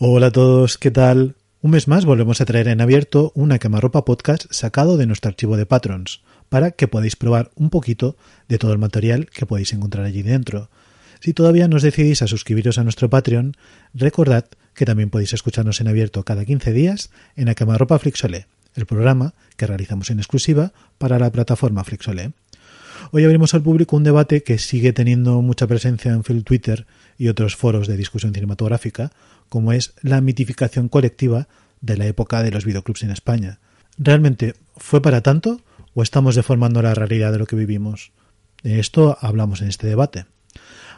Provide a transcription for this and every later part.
Hola a todos, ¿qué tal? Un mes más volvemos a traer en abierto una quemarropa podcast sacado de nuestro archivo de Patrons, para que podáis probar un poquito de todo el material que podéis encontrar allí dentro. Si todavía no os decidís a suscribiros a nuestro Patreon, recordad que también podéis escucharnos en abierto cada 15 días en la quemarropa Flixolé, el programa que realizamos en exclusiva para la plataforma Flixolé. Hoy abrimos al público un debate que sigue teniendo mucha presencia en Twitter y otros foros de discusión cinematográfica, como es la mitificación colectiva de la época de los videoclubs en España. ¿Realmente fue para tanto o estamos deformando la realidad de lo que vivimos? De esto hablamos en este debate.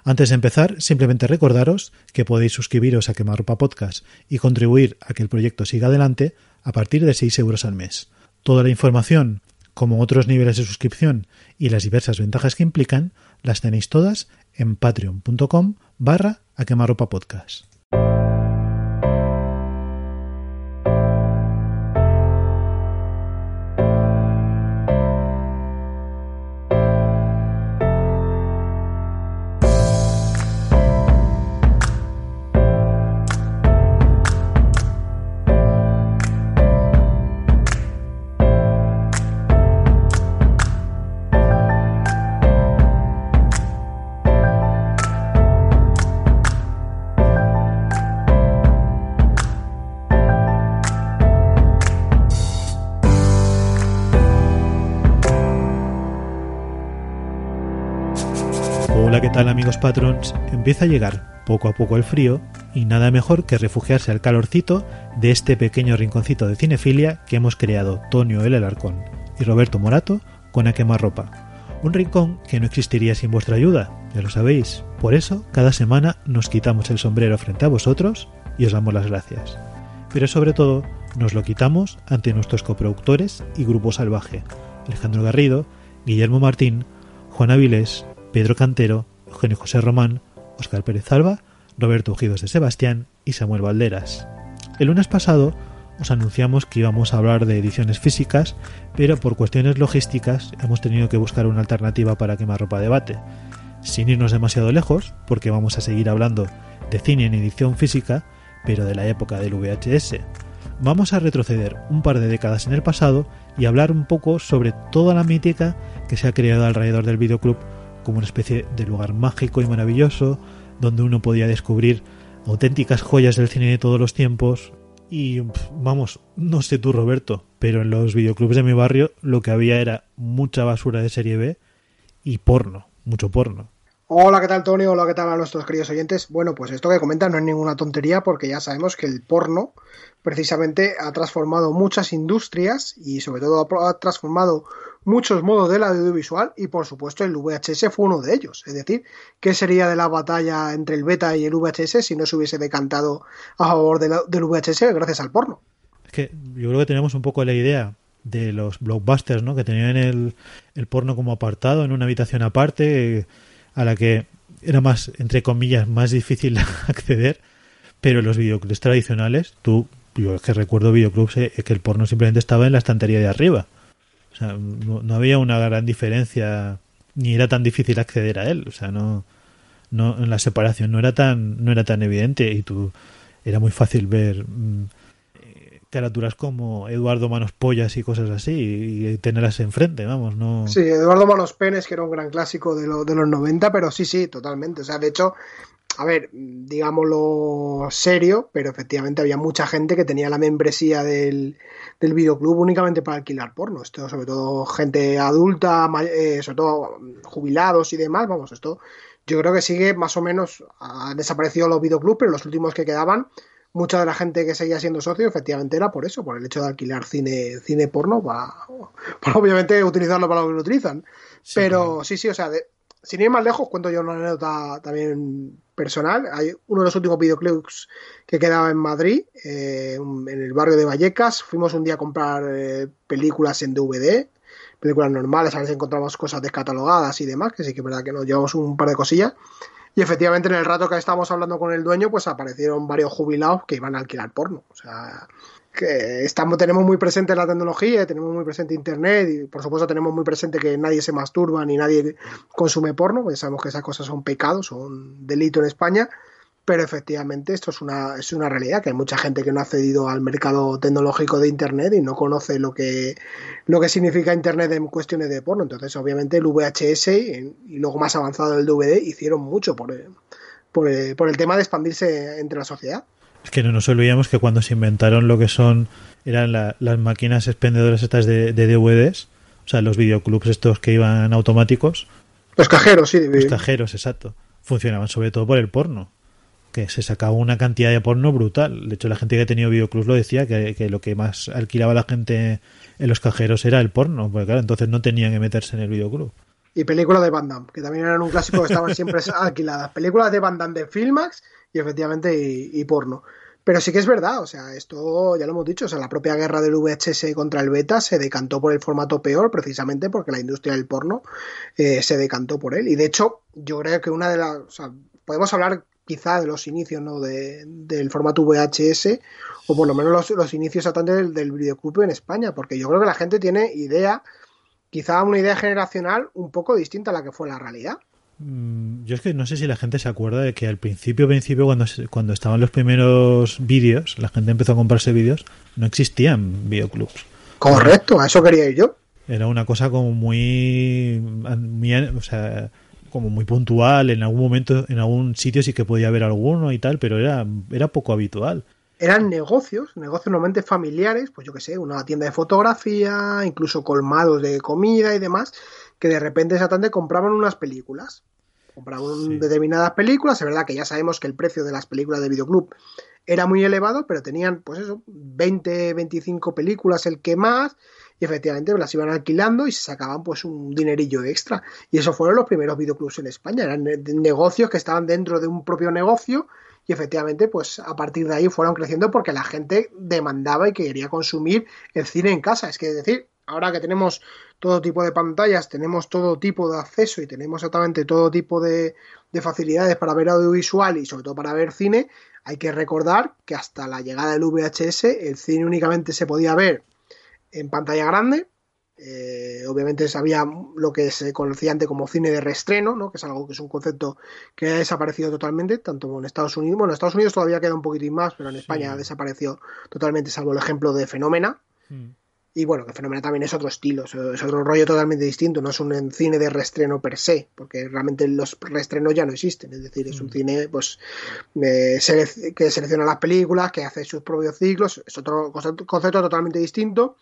Antes de empezar, simplemente recordaros que podéis suscribiros a Quemarropa Podcast y contribuir a que el proyecto siga adelante a partir de 6 euros al mes. Toda la información, como otros niveles de suscripción y las diversas ventajas que implican, las tenéis todas en patreon.com barra a quemarropa podcast. Patrons? Empieza a llegar poco a poco el frío y nada mejor que refugiarse al calorcito de este pequeño rinconcito de cinefilia que hemos creado Tonio el Alarcón y Roberto Morato con A Ropa. Un rincón que no existiría sin vuestra ayuda, ya lo sabéis. Por eso, cada semana nos quitamos el sombrero frente a vosotros y os damos las gracias. Pero sobre todo, nos lo quitamos ante nuestros coproductores y Grupo Salvaje, Alejandro Garrido, Guillermo Martín, Juan Avilés, Pedro Cantero, Eugenio José Román, Óscar Pérez Alba, Roberto Ujidos de Sebastián y Samuel Valderas. El lunes pasado os anunciamos que íbamos a hablar de ediciones físicas, pero por cuestiones logísticas hemos tenido que buscar una alternativa para quemar ropa debate. Sin irnos demasiado lejos, porque vamos a seguir hablando de cine en edición física, pero de la época del VHS. Vamos a retroceder un par de décadas en el pasado y hablar un poco sobre toda la mítica que se ha creado alrededor del videoclub como una especie de lugar mágico y maravilloso donde uno podía descubrir auténticas joyas del cine de todos los tiempos. Y vamos, no sé tú Roberto, pero en los videoclubs de mi barrio lo que había era mucha basura de serie B y porno, mucho porno. Hola, ¿qué tal Tony? Hola, ¿qué tal a nuestros queridos oyentes? Bueno, pues esto que comentan no es ninguna tontería porque ya sabemos que el porno precisamente ha transformado muchas industrias y sobre todo ha transformado muchos modos del audiovisual y por supuesto el VHS fue uno de ellos. Es decir, ¿qué sería de la batalla entre el beta y el VHS si no se hubiese decantado a favor del VHS gracias al porno? Es que yo creo que tenemos un poco la idea de los blockbusters, ¿no? Que tenían el, el porno como apartado en una habitación aparte a la que era más, entre comillas, más difícil acceder, pero los videoclubs tradicionales, tú, yo es que recuerdo videoclubs eh, que el porno simplemente estaba en la estantería de arriba no, había una gran diferencia, ni era tan difícil acceder a él. O sea, no, no, en la separación no era tan, no era tan evidente y tú era muy fácil ver mm, caraturas como Eduardo Manos Pollas y cosas así y, tenerlas enfrente, vamos, no... Sí, Eduardo Manos Penes, que era un gran clásico de, lo, de los 90, pero sí, sí, totalmente. O sea, de hecho, a ver, digámoslo serio, pero efectivamente había mucha gente que tenía la membresía del, del videoclub únicamente para alquilar porno. Esto, sobre todo gente adulta, eh, sobre todo jubilados y demás, vamos, esto yo creo que sigue más o menos, han desaparecido los videoclubs, pero los últimos que quedaban, mucha de la gente que seguía siendo socio efectivamente era por eso, por el hecho de alquilar cine, cine porno para, obviamente utilizarlo para lo que lo utilizan. pero sí, sí, o sea, de, sin ir más lejos, cuento yo una anécdota también personal. Hay uno de los últimos videoclips que quedaba en Madrid, eh, en el barrio de Vallecas. Fuimos un día a comprar eh, películas en DVD, películas normales, a si encontramos cosas descatalogadas y demás, que sí que es verdad que nos llevamos un par de cosillas. Y efectivamente, en el rato que estábamos hablando con el dueño, pues aparecieron varios jubilados que iban a alquilar porno. O sea, estamos, tenemos muy presente la tecnología, tenemos muy presente Internet y por supuesto tenemos muy presente que nadie se masturba ni nadie consume porno, porque sabemos que esas cosas son pecados, son delito en España, pero efectivamente esto es una, es una realidad, que hay mucha gente que no ha accedido al mercado tecnológico de Internet y no conoce lo que, lo que significa Internet en cuestiones de porno. Entonces, obviamente, el VHS y, luego más avanzado el DVD hicieron mucho por, por, el tema de expandirse entre la sociedad. Es que no nos olvidemos que cuando se inventaron lo que son eran las máquinas expendedoras estas de, de, DVDs, o sea, los videoclubs estos que iban automáticos. Los cajeros, sí. Los cajeros, exacto. Funcionaban sobre todo por el porno que se sacaba una cantidad de porno brutal. De hecho, la gente que ha tenido videoclubs lo decía, que, lo que más alquilaba la gente en los cajeros era el porno, porque claro, entonces no tenían que meterse en el videoclub. Y películas de Van Damme, que también eran un clásico que estaban siempre alquiladas. Películas de Van Damme de Filmax y efectivamente y, porno. Pero sí que es verdad, o sea, esto ya lo hemos dicho, o sea, la propia guerra del VHS contra el beta se decantó por el formato peor, precisamente porque la industria del porno eh, se decantó por él. Y de hecho, yo creo que una de las, podemos hablar quizá de los inicios ¿no? de, del formato VHS o por lo menos los, los inicios del, del videoclub en España, porque yo creo que la gente tiene idea, quizá una idea generacional un poco distinta a la que fue la realidad. Mm, yo es que no sé si la gente se acuerda de que al principio, principio cuando, cuando estaban los primeros vídeos, la gente empezó a comprarse vídeos, no existían videoclubs. Correcto, a eso quería ir yo. Era una cosa como muy, muy o sea, como muy puntual, en algún momento, en algún sitio sí que podía haber alguno y tal, pero era, era poco habitual. Eran negocios, negocios normalmente familiares, pues yo que sé, una tienda de fotografía, incluso colmados de comida y demás, que de repente exactamente compraban unas películas. Compraban determinadas películas, es verdad que ya sabemos que el precio de las películas de videoclub era muy elevado, pero tenían, pues eso, 20, 25 películas el que más, y efectivamente las iban alquilando y se sacaban pues un dinerillo extra. Y eso fueron los primeros videoclubs en España, eran negocios que estaban dentro de un propio negocio y efectivamente pues a partir de ahí fueron creciendo porque la gente demandaba y quería consumir el cine en casa. Es que decir, ahora que tenemos todo tipo de pantallas, tenemos todo tipo de acceso y tenemos exactamente todo tipo de, de, facilidades para ver audiovisual y sobre todo para ver cine, hay que recordar que hasta la llegada del VHS el cine únicamente se podía ver en pantalla grande. Eh, obviamente sabía lo que se conocía antes como cine de reestreno, ¿no? que es algo que es un concepto que ha desaparecido totalmente, tanto en Estados Unidos, bueno, en Estados Unidos todavía queda un poquitín más, pero en España ha desaparecido totalmente, salvo el ejemplo de Fenómena. Hmm. Y bueno, que Fenómena también es otro estilo, es otro rollo totalmente distinto, no es un cine de reestreno per se, porque realmente los reestrenos ya no existen, es decir, es un hmm. cine pues eh, que selecciona las películas, que hace sus propios ciclos, es otro concepto totalmente distinto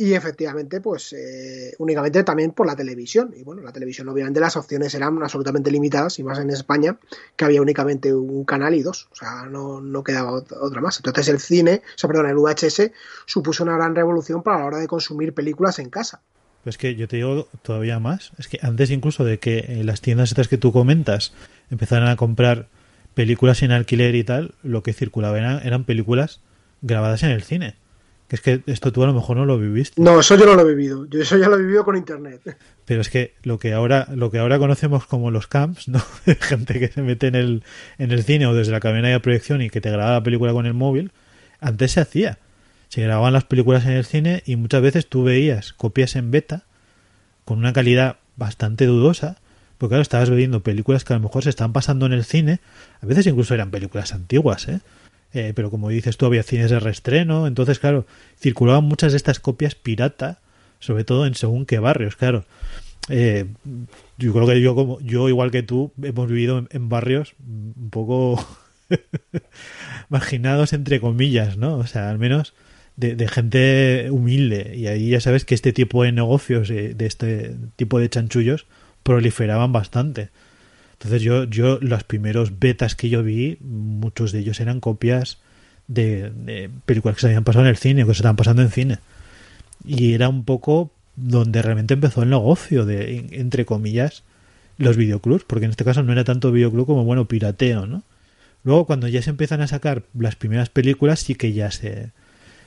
y efectivamente, pues eh, únicamente también por la televisión. Y bueno, la televisión, obviamente, las opciones eran absolutamente limitadas, y más en España, que había únicamente un canal y dos. O sea, no, no quedaba otra más. Entonces, el cine, o sea, perdón, el VHS supuso una gran revolución para la hora de consumir películas en casa. Pues que yo te digo todavía más. Es que antes incluso de que eh, las tiendas estas que tú comentas empezaran a comprar películas en alquiler y tal, lo que circulaba eran, eran películas grabadas en el cine. Que es que esto tú a lo mejor no lo viviste. No, eso yo no lo he vivido. Yo eso ya lo he vivido con internet. Pero es que lo que ahora, lo que ahora conocemos como los camps, ¿no? gente que se mete en el, en el cine o desde la cabina de proyección y que te graba la película con el móvil, antes se hacía. Se grababan las películas en el cine y muchas veces tú veías copias en beta con una calidad bastante dudosa, porque claro, estabas viendo películas que a lo mejor se están pasando en el cine, a veces incluso eran películas antiguas, ¿eh? Eh, pero como dices tú, había cines de reestreno, entonces, claro, circulaban muchas de estas copias pirata, sobre todo en según qué barrios, claro. Eh, yo creo que yo, como yo, igual que tú, hemos vivido en, barrios un poco marginados, entre comillas, ¿no? O sea, al menos de, gente humilde. Y ahí ya sabes que este tipo de negocios, eh, de este tipo de chanchullos, proliferaban bastante. Entonces yo, yo los primeros betas que yo vi, muchos de ellos eran copias de, películas que se habían pasado en el cine o que se estaban pasando en cine. Y era un poco donde realmente empezó el negocio de, entre comillas, los videoclubs, porque en este caso no era tanto videoclub como, bueno, pirateo, ¿no? Luego, cuando ya se empiezan a sacar las primeras películas, sí que ya se,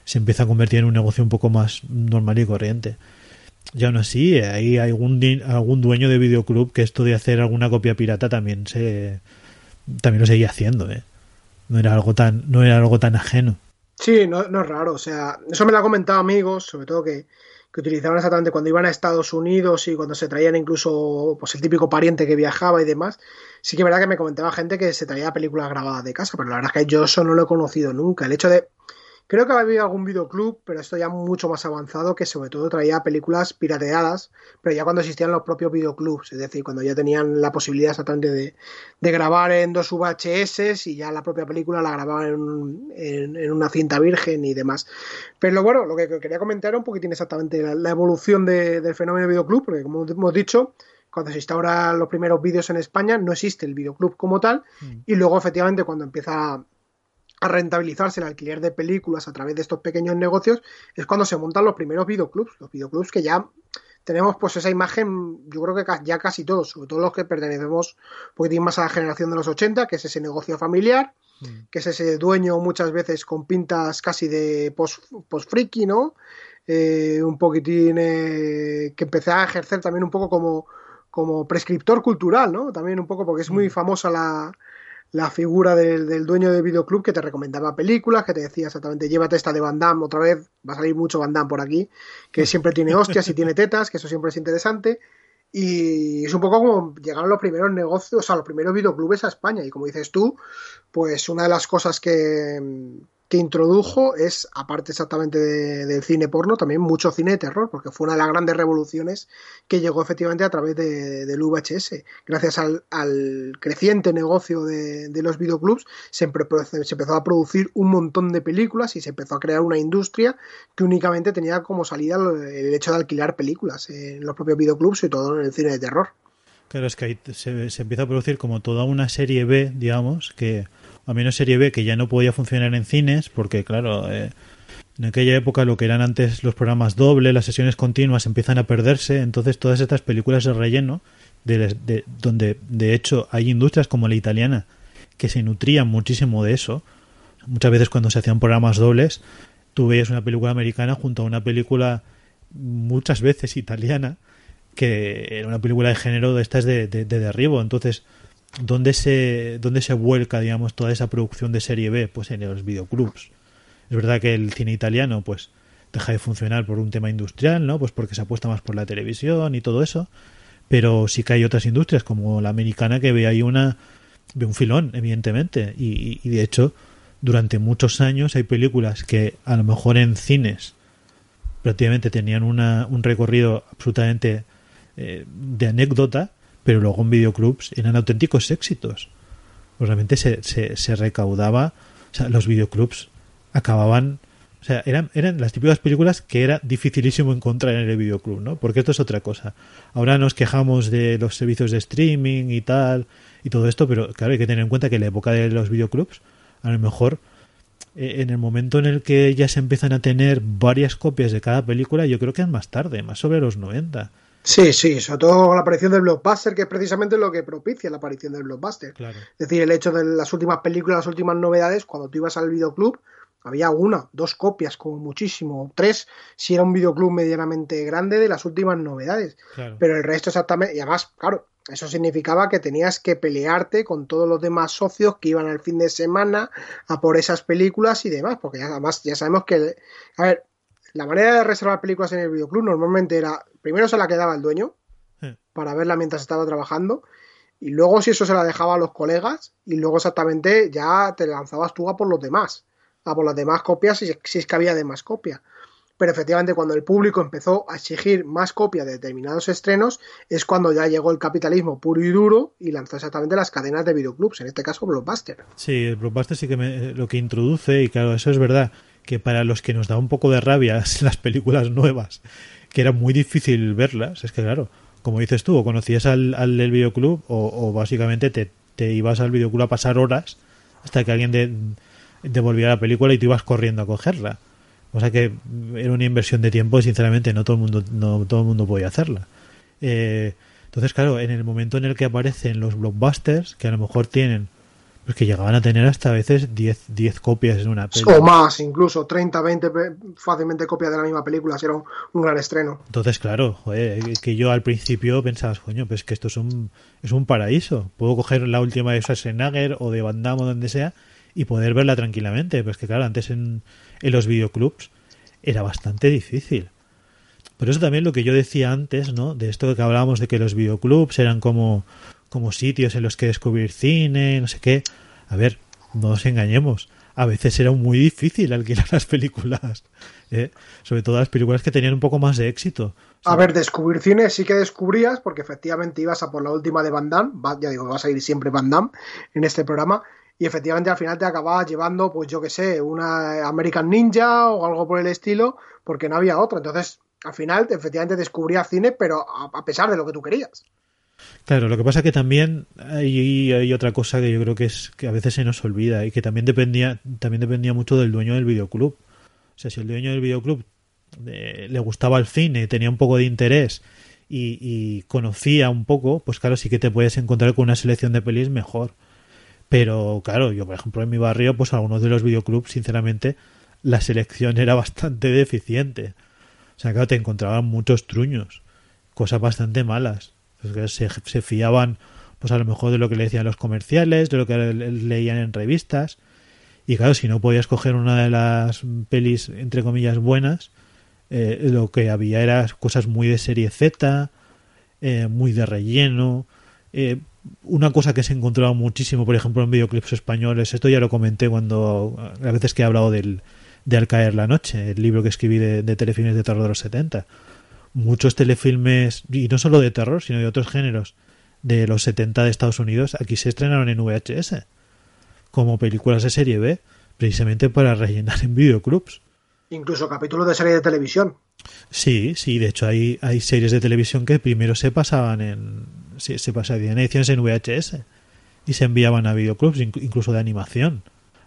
se empieza a convertir en un negocio un poco más normal y corriente. Y aún así, hay algún, algún dueño de videoclub que esto de hacer alguna copia pirata también se también lo seguía haciendo, ¿eh? No era algo tan, no era algo tan ajeno. Sí, no, no es raro. O sea, eso me lo ha comentado amigos, sobre todo que, que utilizaban exactamente cuando iban a Estados Unidos y cuando se traían incluso pues el típico pariente que viajaba y demás. Sí que es verdad que me comentaba gente que se traía películas grabadas de casa, pero la verdad es que yo eso no lo he conocido nunca. El hecho de Creo que había algún videoclub, pero esto ya mucho más avanzado, que sobre todo traía películas pirateadas, pero ya cuando existían los propios videoclubs, es decir, cuando ya tenían la posibilidad exactamente de, de grabar en dos VHS y ya la propia película la grababan en, en, una cinta virgen y demás. Pero bueno, lo que quería comentar era un poquitín exactamente la, la evolución de, del fenómeno videoclub, porque como hemos dicho, cuando se instauran los primeros vídeos en España no existe el videoclub como tal mm. y luego efectivamente cuando empieza a rentabilizarse el alquiler de películas a través de estos pequeños negocios es cuando se montan los primeros videoclubs, los videoclubs que ya tenemos pues esa imagen, yo creo que ya casi todos, sobre todo los que pertenecemos un poquitín más a la generación de los 80, que es ese negocio familiar, mm. que es ese dueño muchas veces con pintas casi de post-friki, ¿no? Eh, un poquitín eh, que empecé a ejercer también un poco como, como prescriptor cultural, ¿no? También un poco porque es muy mm. famosa la, la figura del, dueño de videoclub que te recomendaba películas, que te decía exactamente, llévate esta de Van Damme otra vez, va a salir mucho Van Damme por aquí, que siempre tiene hostias y tiene tetas, que eso siempre es interesante. Y es un poco como llegaron los primeros negocios, o sea, los primeros videoclubes a España. Y como dices tú, pues una de las cosas que, que introdujo es, aparte exactamente del cine porno, también mucho cine de terror, porque fue una de las grandes revoluciones que llegó efectivamente a través de, del VHS. Gracias al, creciente negocio de, los videoclubs, se, se, empezó a producir un montón de películas y se empezó a crear una industria que únicamente tenía como salida el hecho de alquilar películas en los propios videoclubs y todo en el cine de terror. Claro, es que ahí se empieza a producir como toda una serie B, digamos, que a menos serie B que ya no podía funcionar en cines porque claro eh, en aquella época lo que eran antes los programas doble las sesiones continuas empiezan a perderse entonces todas estas películas de relleno de, donde de hecho hay industrias como la italiana que se nutrían muchísimo de eso. Muchas veces cuando se hacían programas dobles tú veías una película americana junto a una película muchas veces italiana que era una película de género de estas de, de derribo. Entonces ¿dónde se, dónde se vuelca, digamos, toda esa producción de serie B? Pues en los videoclubs. Es verdad que el cine italiano, pues, deja de funcionar por un tema industrial, ¿no? Pues porque se apuesta más por la televisión y todo eso. Pero sí que hay otras industrias, como la americana, que ve ahí una, ve un filón, evidentemente. Y, y de hecho, durante muchos años hay películas que a lo mejor en cines prácticamente tenían una, un recorrido absolutamente eh, de anécdota pero luego en videoclubs eran auténticos éxitos. Pues realmente se, se, se recaudaba, o sea, los videoclubs acababan, o sea, eran, eran las típicas películas que era dificilísimo encontrar en el videoclub, ¿no? Porque esto es otra cosa. Ahora nos quejamos de los servicios de streaming y tal, y todo esto, pero claro, hay que tener en cuenta que en la época de los videoclubs, a lo mejor eh, en el momento en el que ya se empiezan a tener varias copias de cada película, yo creo que es más tarde, más sobre los 90. Sí, sí, sobre todo con la aparición del blockbuster, que es precisamente lo que propicia la aparición del blockbuster. Claro. Es decir, el hecho de las últimas películas, las últimas novedades, cuando tú ibas al videoclub, había una, dos copias, como muchísimo, tres, si era un videoclub medianamente grande de las últimas novedades. Claro. Pero el resto exactamente, y además, claro, eso significaba que tenías que pelearte con todos los demás socios que iban al fin de semana a por esas películas y demás, porque además ya sabemos que, a ver, la manera de reservar películas en el videoclub normalmente era, primero se la quedaba el dueño para verla mientras estaba trabajando y luego si eso se la dejaba a los colegas y luego exactamente ya te lanzabas tú a por los demás, a por las demás copias si, si es que había demás copias. Pero efectivamente cuando el público empezó a exigir más copias de determinados estrenos es cuando ya llegó el capitalismo puro y duro y lanzó exactamente las cadenas de videoclubs, en este caso Blockbuster. Sí, el Blockbuster sí que me, lo que introduce y claro, eso es verdad que para los que nos da un poco de rabia las películas nuevas, que era muy difícil verlas, es que claro, como dices tú, o conocías al, al del videoclub o, básicamente te, te, ibas al videoclub a pasar horas hasta que alguien de, devolviera la película y te ibas corriendo a cogerla. O sea que era una inversión de tiempo y sinceramente no todo el mundo, no todo el mundo podía hacerla. Eh, entonces, claro, en el momento en el que aparecen los blockbusters, que a lo mejor tienen pues que llegaban a tener hasta a veces 10, 10 copias en una película. O más, incluso 30, 20 fácilmente copias de la misma película, si era un, un, gran estreno. Entonces, claro, joder, que yo al principio pensaba, coño, pues que esto es un, es un paraíso. Puedo coger la última de Schwarzenegger o de Van Damme o donde sea y poder verla tranquilamente. Pues que claro, antes en, en los videoclubs era bastante difícil. Por eso también lo que yo decía antes, ¿no? De esto que hablábamos de que los videoclubs eran como, como sitios en los que descubrir cine, no sé qué. A ver, no nos engañemos. A veces era muy difícil alquilar las películas. ¿eh? Sobre todo las películas que tenían un poco más de éxito. A ver, descubrir cine sí que descubrías, porque efectivamente ibas a por la última de Van Damme, ya digo, vas a ir siempre Van Damme en este programa, y efectivamente al final te acababas llevando, pues yo que sé, una American Ninja o algo por el estilo, porque no había otro. Entonces, al final, efectivamente descubrías cine, pero a pesar de lo que tú querías. Claro, lo que pasa que también hay, hay, otra cosa que yo creo que es que a veces se nos olvida y que también dependía también dependía mucho del dueño del videoclub. O sea, si el dueño del videoclub eh, le gustaba el cine, tenía un poco de interés y, y, conocía un poco, pues claro, sí que te puedes encontrar con una selección de pelis mejor. Pero claro, yo por ejemplo en mi barrio, pues algunos de los videoclubs, sinceramente, la selección era bastante deficiente. O sea, claro, te encontraban muchos truños, cosas bastante malas. Pues se, se fiaban, pues a lo mejor de lo que le decían los comerciales, de lo que leían en revistas. Y claro, si no podías coger una de las pelis, entre comillas, buenas, eh, lo que había era cosas muy de serie Z, eh, muy de relleno. Eh, una cosa que se encontraba muchísimo, por ejemplo, en videoclips españoles, esto ya lo comenté cuando, a veces que he hablado del, de Al caer la noche, el libro que escribí de, de telefilmes de terror de los 70 muchos telefilmes, y no solo de terror, sino de otros géneros, de los 70 de Estados Unidos, aquí se estrenaron en VHS, como películas de serie B, precisamente para rellenar en videoclubs. Incluso capítulos de serie de televisión. Sí, sí, de hecho hay, hay series de televisión que primero se pasaban en. Se, se pasaban ediciones en VHS y se enviaban a videoclubs, incluso de animación.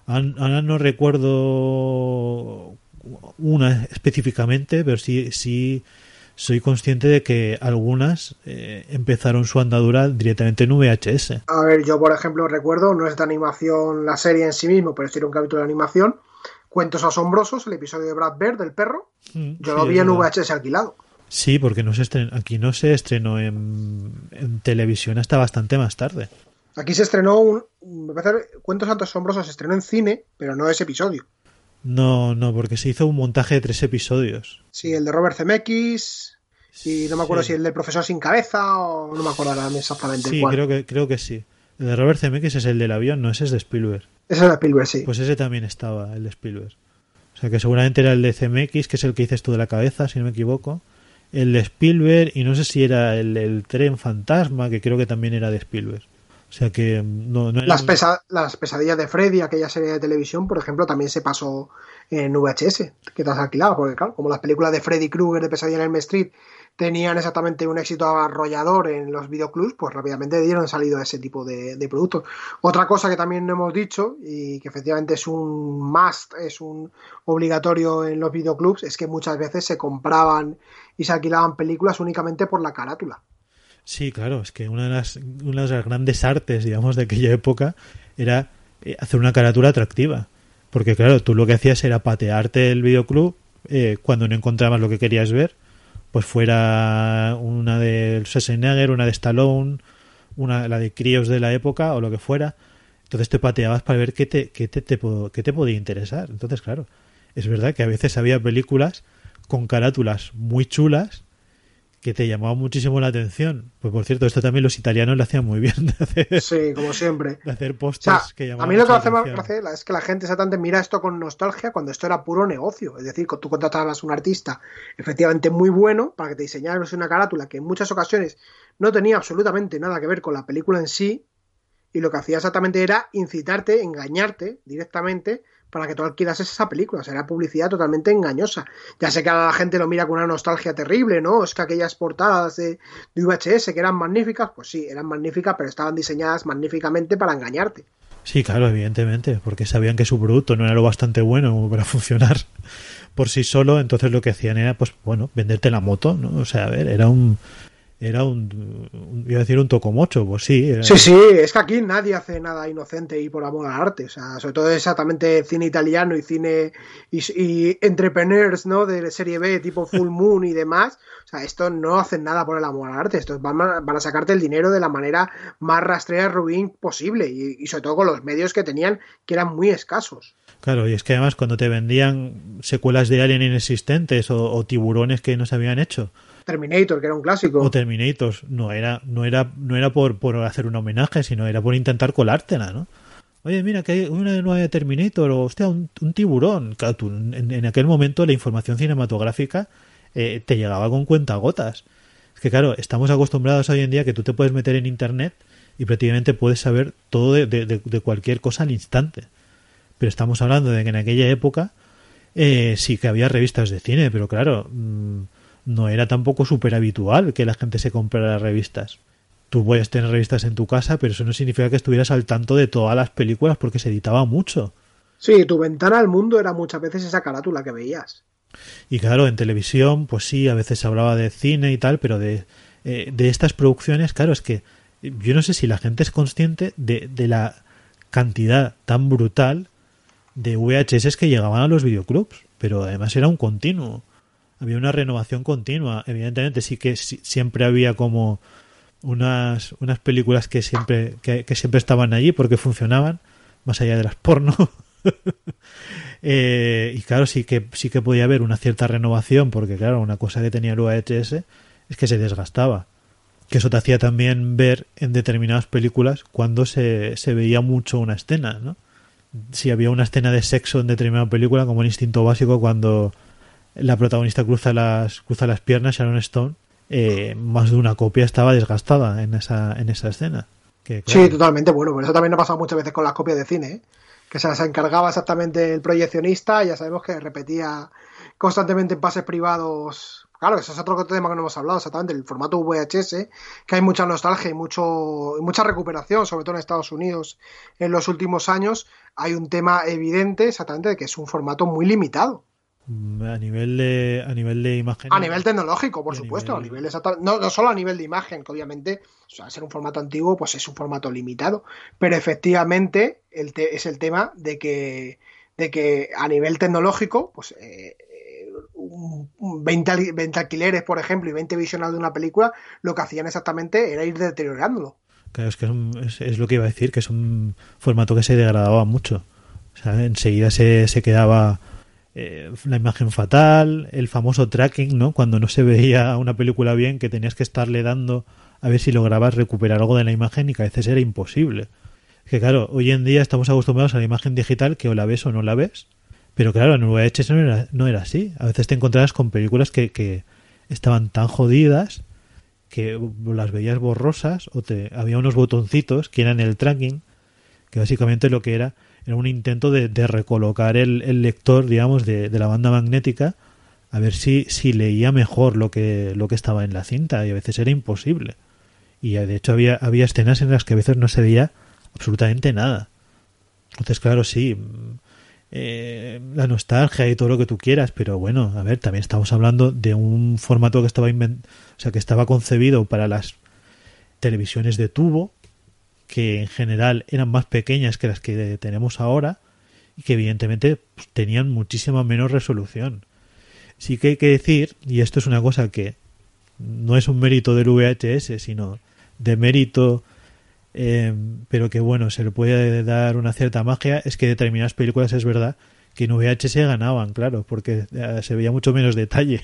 Ahora no recuerdo una específicamente, pero sí, sí soy consciente de que algunas eh, empezaron su andadura directamente en VHS. A ver, yo por ejemplo recuerdo, no es de animación la serie en sí mismo, pero sí era un capítulo de animación, Cuentos Asombrosos, el episodio de Brad Bird, del perro, mm, yo lo vi en VHS alquilado. Sí, porque no se aquí no se estrenó en, televisión hasta bastante más tarde. Aquí se estrenó un... Me parece, Cuentos Asombrosos se estrenó en cine, pero no ese episodio. No, no, porque se hizo un montaje de tres episodios. Sí, el de Robert Zemeckis y no me acuerdo si el del profesor sin cabeza o no me acuerdo exactamente sí, creo que creo que sí. El de Robert Zemeckis es el del avión, no ese es de Spielberg. Ese es de Spielberg, sí. Pues ese también estaba, el de Spielberg. O sea que seguramente era el de Zemeckis, que es el que dices tú de la cabeza, si no me equivoco. El de Spielberg y no sé si era el, el tren fantasma, que creo que también era de Spielberg. Sea que no, las, las pesadillas de Freddy, aquella serie de televisión, por ejemplo, también se pasó en VHS, que te has alquilado, porque claro, como las películas de Freddy Krueger de Pesadilla en el Street tenían exactamente un éxito arrollador en los videoclubs, pues rápidamente dieron salido a ese tipo de, de, productos. Otra cosa que también no hemos dicho y que efectivamente es un must, es un obligatorio en los videoclubs, es que muchas veces se compraban y se alquilaban películas únicamente por la carátula. Sí, claro, es que una de las, una de las grandes artes, digamos, de aquella época era eh, hacer una carátula atractiva. Porque, claro, tú lo que hacías era patearte el videoclub eh, cuando no encontrabas lo que querías ver, pues fuera una de Schwarzenegger, una de Stallone, una la de críos de la época o lo que fuera. Entonces te pateabas para ver qué te, qué te, te, qué te podía interesar. Entonces, claro, es verdad que a veces había películas con carátulas muy chulas que te llamaba muchísimo la atención. Pues por cierto, esto también los italianos lo hacían muy bien. De hacer, sí, como siempre. De hacer postes que llamaban A mí lo que hace más gracia es que la gente exactamente mira esto con nostalgia cuando esto era puro negocio. Es decir, tú contratabas a un artista efectivamente muy bueno para que te diseñara una carátula que en muchas ocasiones no tenía absolutamente nada que ver con la película en sí y lo que hacía exactamente era incitarte, engañarte directamente para que tú alquilases esa película. O sea, era publicidad totalmente engañosa. Ya sé que a la gente lo mira con una nostalgia terrible, ¿no? Es que aquellas portadas de, VHS que eran magníficas, pues sí, eran magníficas, pero estaban diseñadas magníficamente para engañarte. Sí, claro, evidentemente, porque sabían que su producto no era lo bastante bueno para funcionar por sí solo, entonces lo que hacían era, pues bueno, venderte la moto, ¿no? O sea, a ver, era un era un, iba a decir un tocomocho, pues sí. Sí, sí, es que aquí nadie hace nada inocente y por amor al arte, o sea, sobre todo exactamente cine italiano y cine y, y entrepreneurs, ¿no? De serie B, tipo Full Moon y demás, o sea, esto no hacen nada por el amor al arte, estos van van a sacarte el dinero de la manera más rastrera ruin posible y, sobre todo con los medios que tenían que eran muy escasos. Claro, y es que además cuando te vendían secuelas de Alien inexistentes o, o tiburones que no se habían hecho, Terminator, que era un clásico. O Terminator, no era, no era, no era por, por hacer un homenaje, sino era por intentar colártela, ¿no? Oye, mira, que hay una nueva de Terminator, o hostia, un, tiburón. en, aquel momento la información cinematográfica eh, te llegaba con cuentagotas. Es que claro, estamos acostumbrados hoy en día que tú te puedes meter en internet y prácticamente puedes saber todo de, cualquier cosa al instante. Pero estamos hablando de que en aquella época eh, sí que había revistas de cine, pero claro, mm, no era tampoco súper habitual que la gente se comprara revistas. Tú puedes tener revistas en tu casa, pero eso no significa que estuvieras al tanto de todas las películas porque se editaba mucho. Sí, tu ventana al mundo era muchas veces esa carátula que veías. Y claro, en televisión, pues sí, a veces se hablaba de cine y tal, pero de, eh, de estas producciones, claro, es que yo no sé si la gente es consciente de, de la cantidad tan brutal de VHS que llegaban a los videoclubs, pero además era un continuo había una renovación continua. Evidentemente sí que siempre había como unas, unas películas que siempre, que, siempre estaban allí porque funcionaban, más allá de las porno. Eh, y claro, sí que, sí que podía haber una cierta renovación, porque claro, una cosa que tenía el VHS es que se desgastaba. Que eso te hacía también ver en determinadas películas cuando se, se veía mucho una escena, ¿no? Si había una escena de sexo en determinada película, como en Instinto Básico, cuando la protagonista cruza las, cruza las piernas, Sharon Stone, eh, más de una copia estaba desgastada en esa, en esa escena. Sí, totalmente. Bueno, por eso también ha pasado muchas veces con las copias de cine, ¿eh? que se las encargaba exactamente el proyeccionista, ya sabemos que repetía constantemente en pases privados. Claro, ese es otro tema que no hemos hablado, exactamente, el formato VHS, que hay mucha nostalgia y mucho, mucha recuperación, sobre todo en Estados Unidos en los últimos años. Hay un tema evidente, exactamente, de que es un formato muy limitado. A nivel de, a nivel de imagen. A nivel tecnológico, por supuesto. A nivel no, no, solo a nivel de imagen, que obviamente, o ser un formato antiguo, pues es un formato limitado. Pero efectivamente, el es el tema de que, de que a nivel tecnológico, pues eh, 20, 20, alquileres, por ejemplo, y 20 visionados de una película, lo que hacían exactamente era ir deteriorándolo. Claro, es que es, lo que iba a decir, que es un formato que se degradaba mucho. O sea, enseguida se, se quedaba eh, la imagen fatal, el famoso tracking, ¿no? Cuando no se veía una película bien, que tenías que estarle dando a ver si lograbas recuperar algo de la imagen y que a veces era imposible. que claro, hoy en día estamos acostumbrados a la imagen digital que o la ves o no la ves, pero claro, en VHS no era, no era así. A veces te encontrabas con películas que, que estaban tan jodidas que las veías borrosas o te había unos botoncitos que eran el tracking, que básicamente lo que era era un intento de, recolocar el, lector, digamos, de, la banda magnética a ver si, si leía mejor lo que, lo que estaba en la cinta y a veces era imposible. Y de hecho había, había escenas en las que a veces no se veía absolutamente nada. Entonces, claro, sí, eh, la nostalgia y todo lo que tú quieras, pero bueno, a ver, también estamos hablando de un formato que estaba o sea, que estaba concebido para las televisiones de tubo que en general eran más pequeñas que las que tenemos ahora y que evidentemente pues, tenían muchísima menos resolución. Sí que hay que decir, y esto es una cosa que no es un mérito del VHS, sino de mérito, eh, pero que bueno, se le puede dar una cierta magia, es que determinadas películas es verdad que en VHS ganaban, claro, porque eh, se veía mucho menos detalle.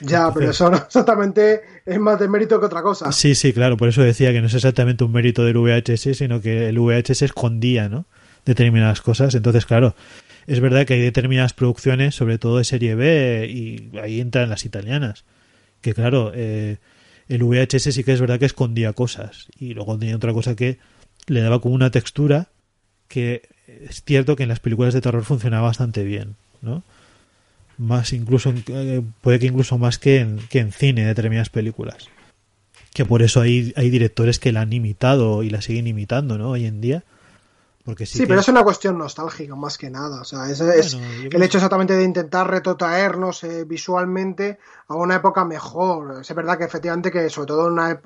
Ya, pero eso exactamente es más de mérito que otra cosa. Sí, sí, claro, por eso decía que no es exactamente un mérito del VHS, sino que el VHS escondía, ¿no? Determinadas cosas. Entonces, claro, es verdad que hay determinadas producciones, sobre todo de serie B, y ahí entran las italianas, que claro, eh, el VHS sí que es verdad que escondía cosas, y luego tenía otra cosa que le daba como una textura que es cierto que en las películas de terror funcionaba bastante bien, ¿no? Más incluso eh, puede que incluso más que en, que en cine determinadas películas que por eso hay, hay directores que la han imitado y la siguen imitando ¿no? hoy en día Porque sí, Sí, que- pero es una cuestión nostálgica más que nada. O sea, es, es Bueno, yo el hecho exactamente de intentar retrotraernos eh, visualmente a una época mejor. Es verdad que efectivamente que sobre todo en, una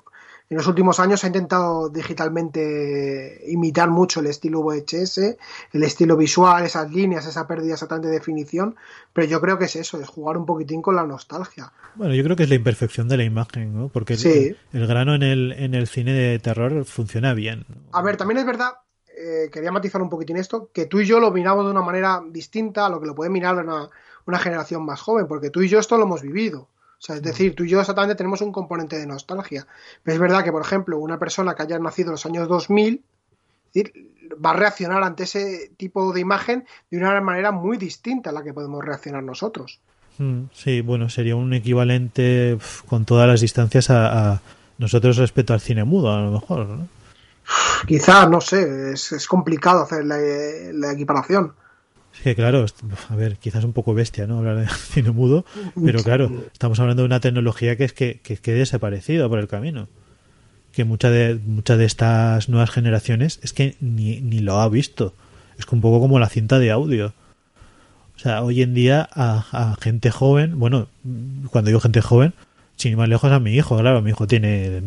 en los últimos años se ha intentado digitalmente imitar mucho el estilo VHS, el estilo visual, esas líneas, esa pérdida exactamente de definición. Pero yo creo que es eso, es jugar un poquitín con la nostalgia. Bueno, yo creo que es la imperfección de la imagen, ¿no? Porque el, Sí. el- el grano en el, en el cine de terror funciona bien. A ver, también es verdad, eh, quería matizar un poquitín esto, que tú y yo lo miramos de una manera distinta a lo que lo puede mirar una, una generación más joven, porque tú y yo esto lo hemos vivido. O sea, es decir, tú y yo exactamente tenemos un componente de nostalgia. Pero es verdad que, por ejemplo, una persona que haya nacido en los años 2000 es decir, va a reaccionar ante ese tipo de imagen de una manera muy distinta a la que podemos reaccionar nosotros. Mm, Sí, bueno, sería un equivalente con todas las distancias a, a nosotros respecto al cine mudo, a lo mejor, ¿no? Quizás, no sé, es, es complicado hacer la, la equiparación. Es que claro, a ver, quizás un poco bestia, ¿no? Hablar de cine mudo, pero claro, estamos hablando de una tecnología que es que, que, que desaparecida por el camino. Que mucha de, muchas de estas nuevas generaciones es que ni, ni lo ha visto. Es que un poco como la cinta de audio. O sea, hoy en día a, a gente joven, bueno, cuando digo gente joven, sin ir más lejos a mi hijo, claro, mi hijo tiene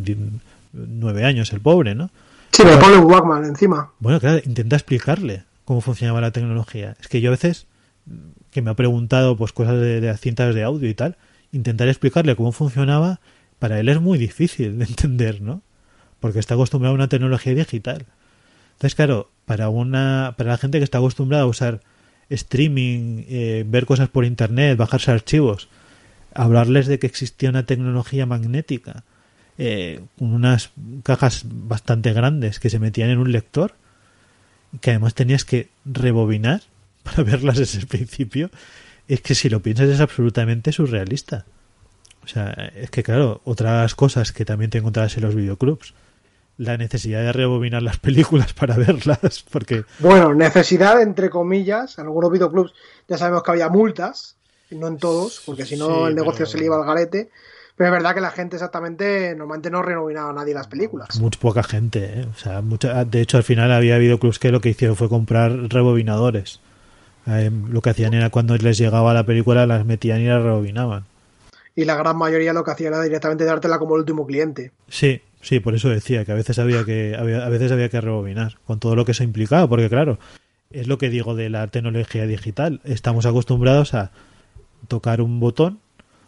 nueve años, el pobre, ¿no? Sí, me pone un Walkman encima. Bueno, claro, intenta explicarle cómo funcionaba la tecnología. Es que yo a veces, que me ha preguntado pues cosas de, cintas de audio y tal, intentar explicarle cómo funcionaba, para él es muy difícil de entender, ¿no? Porque está acostumbrado a una tecnología digital. Entonces, claro, para una, para la gente que está acostumbrada a usar streaming, eh, ver cosas por internet, bajarse archivos, hablarles de que existía una tecnología magnética, eh, unas cajas bastante grandes que se metían en un lector, que además tenías que rebobinar para verlas desde el principio, es que si lo piensas es absolutamente surrealista. O sea, es que claro, otras cosas que también te encontrarás en los videoclubs, la necesidad de rebobinar las películas para verlas, porque Bueno, necesidad, entre comillas, en algunos videoclubs ya sabemos que había multas, no en todos, porque si no Sí, el negocio pero- se le iba al garete. Pero es verdad que la gente exactamente, normalmente no rebobinaba a nadie las películas. muy poca gente, ¿eh? o sea, mucha, de hecho al final había videoclubs que lo que hicieron fue comprar rebobinadores. Eh, lo que hacían era cuando les llegaba la película las metían y las rebobinaban. Y la gran mayoría lo que hacía era directamente dártela como el último cliente. Sí, sí, por eso decía que a veces había que había- a veces había que rebobinar con todo lo que eso implicaba, porque claro, es lo que digo de la tecnología digital. Estamos acostumbrados a tocar un botón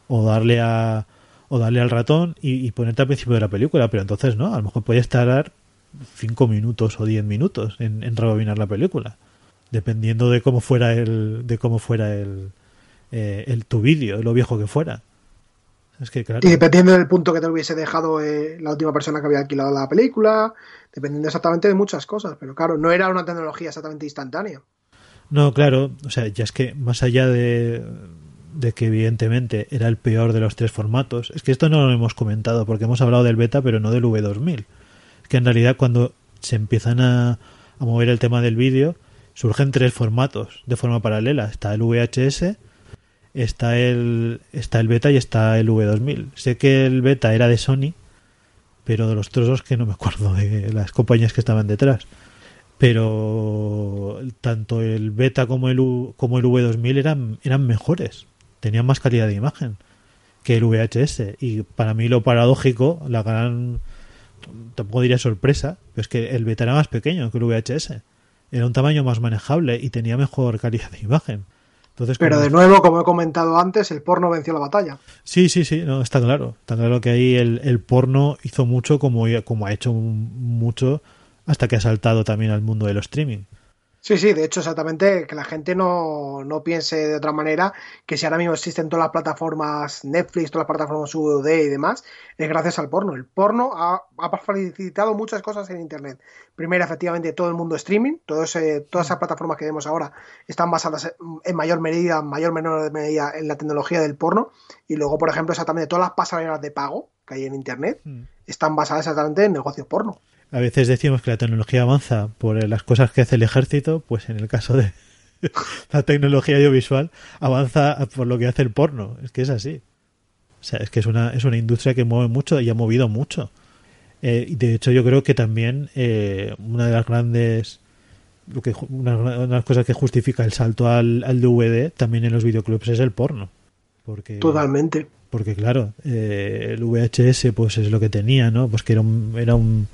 o darle a o darle al ratón y, y ponerte al principio de la película, pero entonces no, a lo mejor podías tardar 5 minutos o 10 minutos en, en rebobinar la película, dependiendo de cómo fuera el de cómo fuera el, eh, el tu vídeo, lo viejo que fuera. Es que claro. Y dependiendo del punto que te hubiese dejado eh, la última persona que había alquilado la película, dependiendo exactamente de muchas cosas. Pero claro, no era una tecnología exactamente instantánea. No, claro, o sea, ya es que más allá de, de que evidentemente era el peor de los tres formatos, es que esto no lo hemos comentado porque hemos hablado del beta pero no del V2000. Es que en realidad cuando se empiezan a, a mover el tema del vídeo, surgen tres formatos de forma paralela. Está el VHS, está el, está el beta y está el V2000. Sé que el beta era de Sony, pero de los otros dos que no me acuerdo de las compañías que estaban detrás pero tanto el beta como el U- como el V2000 eran eran mejores, tenían más calidad de imagen que el VHS y para mí lo paradójico, la gran tampoco diría sorpresa, pero es que el beta era más pequeño que el VHS. Era un tamaño más manejable y tenía mejor calidad de imagen. Entonces, Pero como- de nuevo, como he comentado antes, el porno venció la batalla. Sí, sí, sí, no, está claro. Está claro que ahí el, el porno hizo mucho como, como ha hecho mucho hasta que ha saltado también al mundo del streaming. Sí, sí, de hecho, exactamente, que la gente no, no piense de otra manera que si ahora mismo existen todas las plataformas Netflix, todas las plataformas VOD y demás, es gracias al porno. El porno ha, ha facilitado muchas cosas en Internet. Primero, efectivamente, todo el mundo streaming, todo ese- todas esas plataformas que vemos ahora están basadas en mayor medida, mayor o menor medida en la tecnología del porno. Y luego, por ejemplo, exactamente todas las pasarelas de pago que hay en Internet están basadas exactamente en negocios porno. A veces decimos que la tecnología avanza por las cosas que hace el ejército, pues en el caso de la tecnología audiovisual avanza por lo que hace el porno. Es que es así. O sea, es que es una, es una industria que mueve mucho y ha movido mucho. Eh, y de hecho, yo creo que también eh, una de las grandes lo que una, de las cosas que justifica el salto al, al DVD también en los videoclubs es el porno. Porque, Totalmente. Porque claro, eh, el VHS pues es lo que tenía, ¿no? Pues que era un, era un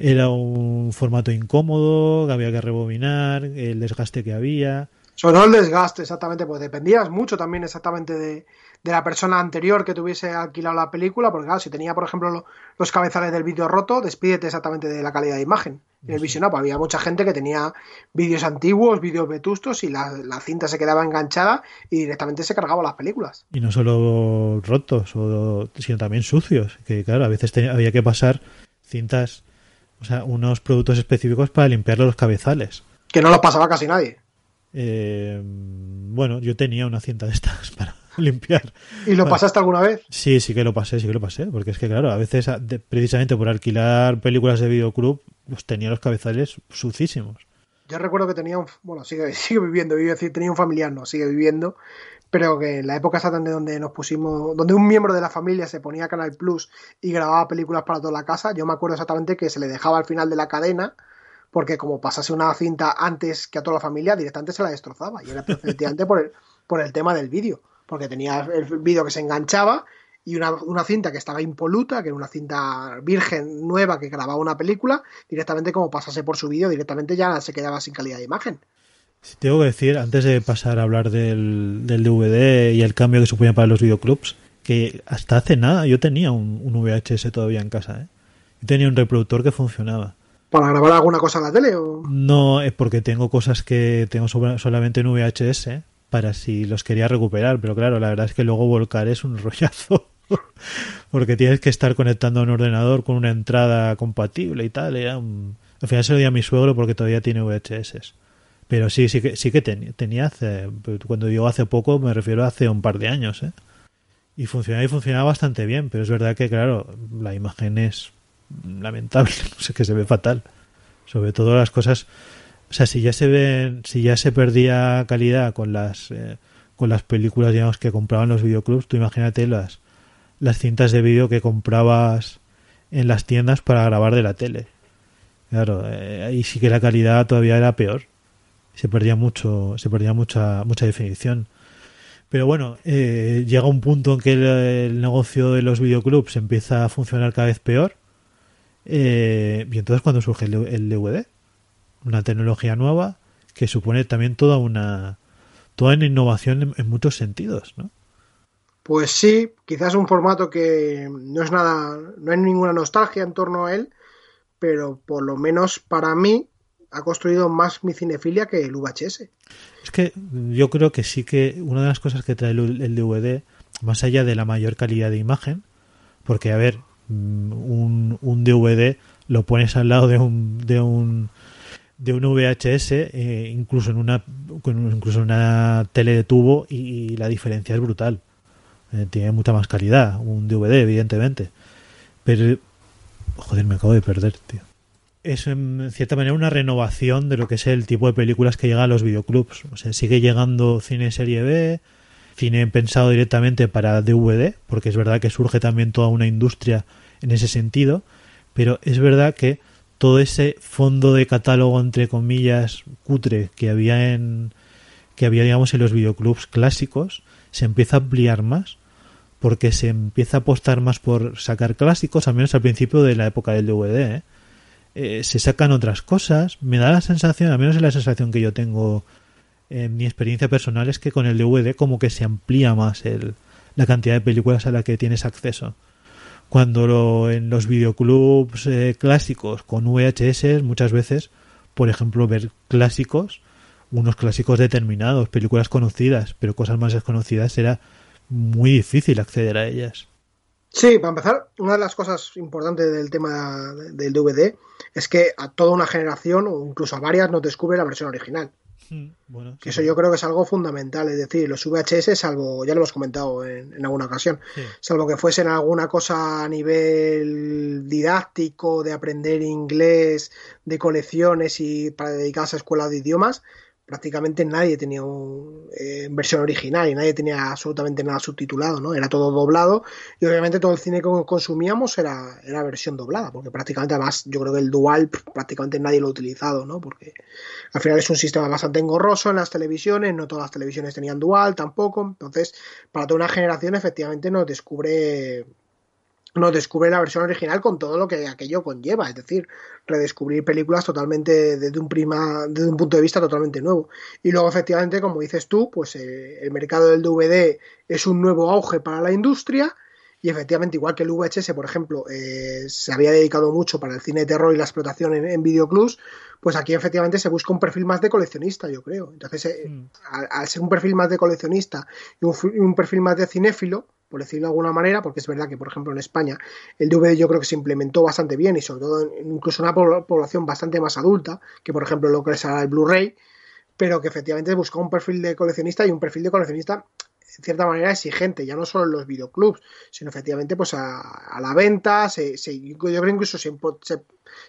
era un formato incómodo, que había que rebobinar, el desgaste que había. Sobre todo el desgaste, exactamente, pues dependías mucho también exactamente de, de la persona anterior que tuviese alquilado la película, porque claro, si tenía, por ejemplo, los cabezales del vídeo roto, despídete exactamente de la calidad de imagen. En el visionado había mucha gente que tenía vídeos antiguos, vídeos vetustos y la, la, cinta se quedaba enganchada y directamente se cargaba las películas. Y no solo rotos, o, sino también sucios, que claro, a veces tenía, había que pasar cintas, o sea, unos productos específicos para limpiar los cabezales. Que no los pasaba casi nadie. Eh, bueno, yo tenía una cinta de estas para limpiar. ¿Y lo pasaste alguna vez? Sí, sí que lo pasé, sí que lo pasé. Porque es que, claro, a veces, precisamente por alquilar películas de videoclub, pues tenía los cabezales sucísimos. Yo recuerdo que tenía un. Bueno, sigue, sigue viviendo, decir, tenía un familiar, no, sigue viviendo. Pero que en la época exactamente donde nos pusimos. Donde un miembro de la familia se ponía Canal Plus y grababa películas para toda la casa, yo me acuerdo exactamente que se le dejaba al final de la cadena porque como pasase una cinta antes que a toda la familia, directamente se la destrozaba. Y era efectivamente por el, por el tema del vídeo porque tenía el vídeo que se enganchaba y una, una, cinta que estaba impoluta, que era una cinta virgen nueva que grababa una película, directamente como pasase por su vídeo, directamente ya se quedaba sin calidad de imagen. Tengo que decir, antes de pasar a hablar del, del DVD y el cambio que suponía para los videoclubs, que hasta hace nada yo tenía un, un VHS todavía en casa. ¿eh? Yo tenía un reproductor que funcionaba. ¿Para grabar alguna cosa en la tele? O... No, es porque tengo cosas que tengo solamente en VHS para si los quería recuperar, pero claro, la verdad es que luego volcar es un rollazo. porque tienes que estar conectando a un ordenador con una entrada compatible y tal. Era un... Al final se lo di a mi suegro porque todavía tiene VHS. Pero sí, sí que, sí que tenía, tenía hace, cuando digo hace poco me refiero a hace un par de años, ¿eh? Y funcionaba y funcionaba bastante bien, pero es verdad que, claro, la imagen es lamentable, no sé que se ve fatal. Sobre todo las cosas, o sea, si ya se ven, si ya se perdía calidad con las eh, con las películas, digamos, que compraban los videoclubs, tú imagínate las las cintas de vídeo que comprabas en las tiendas para grabar de la tele. Claro, eh, ahí sí que la calidad todavía era peor. Se perdía mucho, se mucha mucha definición. Pero bueno, eh, llega un punto en que el, el, negocio de los videoclubs empieza a funcionar cada vez peor. Eh, y entonces cuando surge el, el DVD, una tecnología nueva que supone también toda una toda una innovación en, en, muchos sentidos, ¿no? Pues sí, quizás un formato que no es nada, no hay ninguna nostalgia en torno a él, pero por lo menos para mí ha construido más mi cinefilia que el VHS. Es que yo creo que sí que una de las cosas que trae el, DVD, más allá de la mayor calidad de imagen, porque a ver, mm, un, un DVD lo pones al lado de un, de un de un VHS eh, incluso en una incluso en una tele de tubo y, y la diferencia es brutal. Eh, tiene mucha más calidad un DVD evidentemente. Pero joder me acabo de perder tío es en cierta manera una renovación de lo que es el tipo de películas que llega a los videoclubs o sea sigue llegando cine serie B cine pensado directamente para DVD porque es verdad que surge también toda una industria en ese sentido pero es verdad que todo ese fondo de catálogo entre comillas cutre que había en que había digamos en los videoclubs clásicos se empieza a ampliar más porque se empieza a apostar más por sacar clásicos al menos al principio de la época del DVD ¿eh? Eh, se sacan otras cosas me da la sensación al menos es la sensación que yo tengo en mi experiencia personal es que con el DVD como que se amplía más el, la cantidad de películas a la que tienes acceso cuando lo, en los videoclubs eh, clásicos con VHS muchas veces, por ejemplo, ver clásicos, unos clásicos determinados, películas conocidas, pero cosas más desconocidas era muy difícil acceder a ellas. Sí, para empezar, una de las cosas importantes del tema del DVD es que a toda una generación o incluso a varias nos descubre la versión original. Bueno, que eso yo creo que es algo fundamental, es decir, los VHS, salvo, ya lo hemos comentado en, en alguna ocasión, salvo que fuesen alguna cosa a nivel didáctico, de aprender inglés, de colecciones y para dedicarse a escuelas de idiomas, prácticamente nadie tenía un, eh, versión original y nadie tenía absolutamente nada subtitulado, ¿no? Era todo doblado y obviamente todo el cine que consumíamos era, era versión doblada, porque prácticamente además yo creo que el dual prácticamente nadie lo ha utilizado, ¿no? Porque al final es un sistema bastante engorroso en las televisiones, no todas las televisiones tenían dual tampoco, entonces para toda una generación efectivamente nos descubre nos descubre la versión original con todo lo que aquello conlleva, es decir, redescubrir películas totalmente desde un prima, desde un punto de vista totalmente nuevo. Y luego, efectivamente, como dices tú, pues eh, el mercado del DVD es un nuevo auge para la industria. Y efectivamente, igual que el VHS, por ejemplo, eh, se había dedicado mucho para el cine de terror y la explotación en, videoclubs, pues aquí efectivamente se busca un perfil más de coleccionista, yo creo. Entonces, eh, mm. al, ser un perfil más de coleccionista y un perfil más de cinéfilo, por decirlo de alguna manera, porque es verdad que, por ejemplo, en España el DVD yo creo que se implementó bastante bien y sobre todo en, incluso una población bastante más adulta, que por ejemplo lo que es el Blu-ray, pero que efectivamente buscó un perfil de coleccionista y un perfil de coleccionista en cierta manera exigente, ya no solo en los videoclubs, sino efectivamente pues a, la venta, se, yo creo incluso se,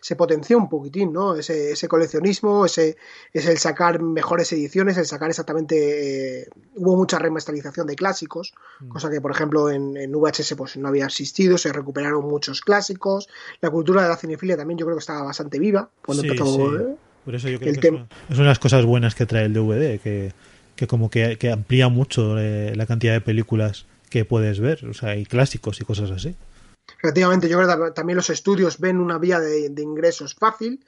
se, potenció un poquitín, ¿no? Ese, ese coleccionismo, ese es el sacar mejores ediciones, el sacar exactamente, eh, hubo mucha remasterización de clásicos, mm. cosa que por ejemplo en, VHS pues no había existido, se recuperaron muchos clásicos, la cultura de la cinefilia también yo creo que estaba bastante viva cuando empezó... ¿eh? Por eso yo creo que es una, es una de las cosas buenas que trae el DVD, que que como que, amplía mucho eh, la cantidad de películas que puedes ver, o sea, hay clásicos y cosas así. Efectivamente, yo creo que también los estudios ven una vía de ingresos fácil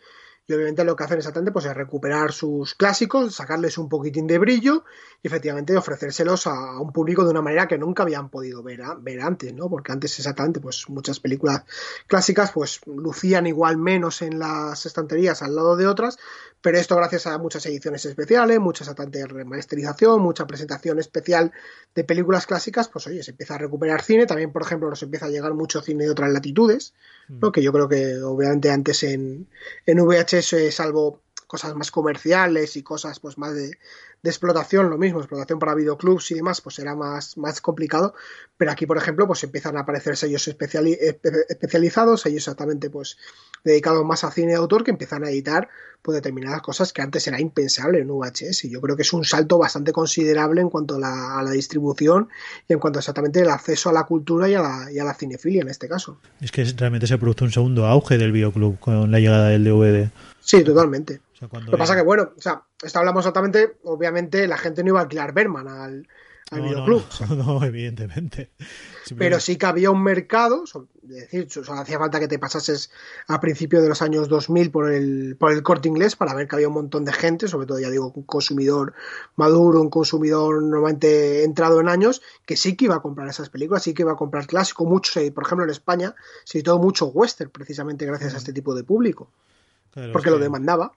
y obviamente lo que hacen exactamente pues, es recuperar sus clásicos, sacarles un poquitín de brillo y efectivamente ofrecérselos a, un público de una manera que nunca habían podido ver, ver antes, ¿no? Porque antes exactamente pues muchas películas clásicas pues lucían igual menos en las estanterías al lado de otras, pero esto gracias a muchas ediciones especiales, mucha exactamente remasterización, mucha presentación especial de películas clásicas, pues oye, se empieza a recuperar cine, también por ejemplo nos empieza a llegar mucho cine de otras latitudes, ¿no? Mm. Que yo creo que obviamente antes en, en VHS, salvo cosas más comerciales y cosas pues más de, explotación, lo mismo, explotación para videoclubs y demás, pues era más, más complicado, pero aquí, por ejemplo, pues empiezan a aparecer sellos especializados, sellos exactamente pues dedicados más a cine de autor que empiezan a editar pues determinadas cosas que antes era impensable en VHS. Y yo creo que es un salto bastante considerable en cuanto a la, distribución y en cuanto exactamente el acceso a la cultura y a la, y a la cinefilia en este caso. Es que realmente se produce un segundo auge del videoclub con la llegada del DVD. Sí, totalmente. Lo que pasa que, bueno, o sea, esto hablamos exactamente, obviamente la gente no iba a alquilar Berman al, al videoclub. No, evidentemente. Pero sí que había un mercado, es decir, hacía falta que te pasases a principios de los años 2000 por el, por el corte inglés para ver que había un montón de gente, sobre todo, ya digo, un consumidor maduro, un consumidor normalmente entrado en años, que sí que iba a comprar esas películas, sí que iba a comprar clásico, mucho, por ejemplo, en España se editó mucho western, precisamente gracias a este tipo de público, porque lo demandaba.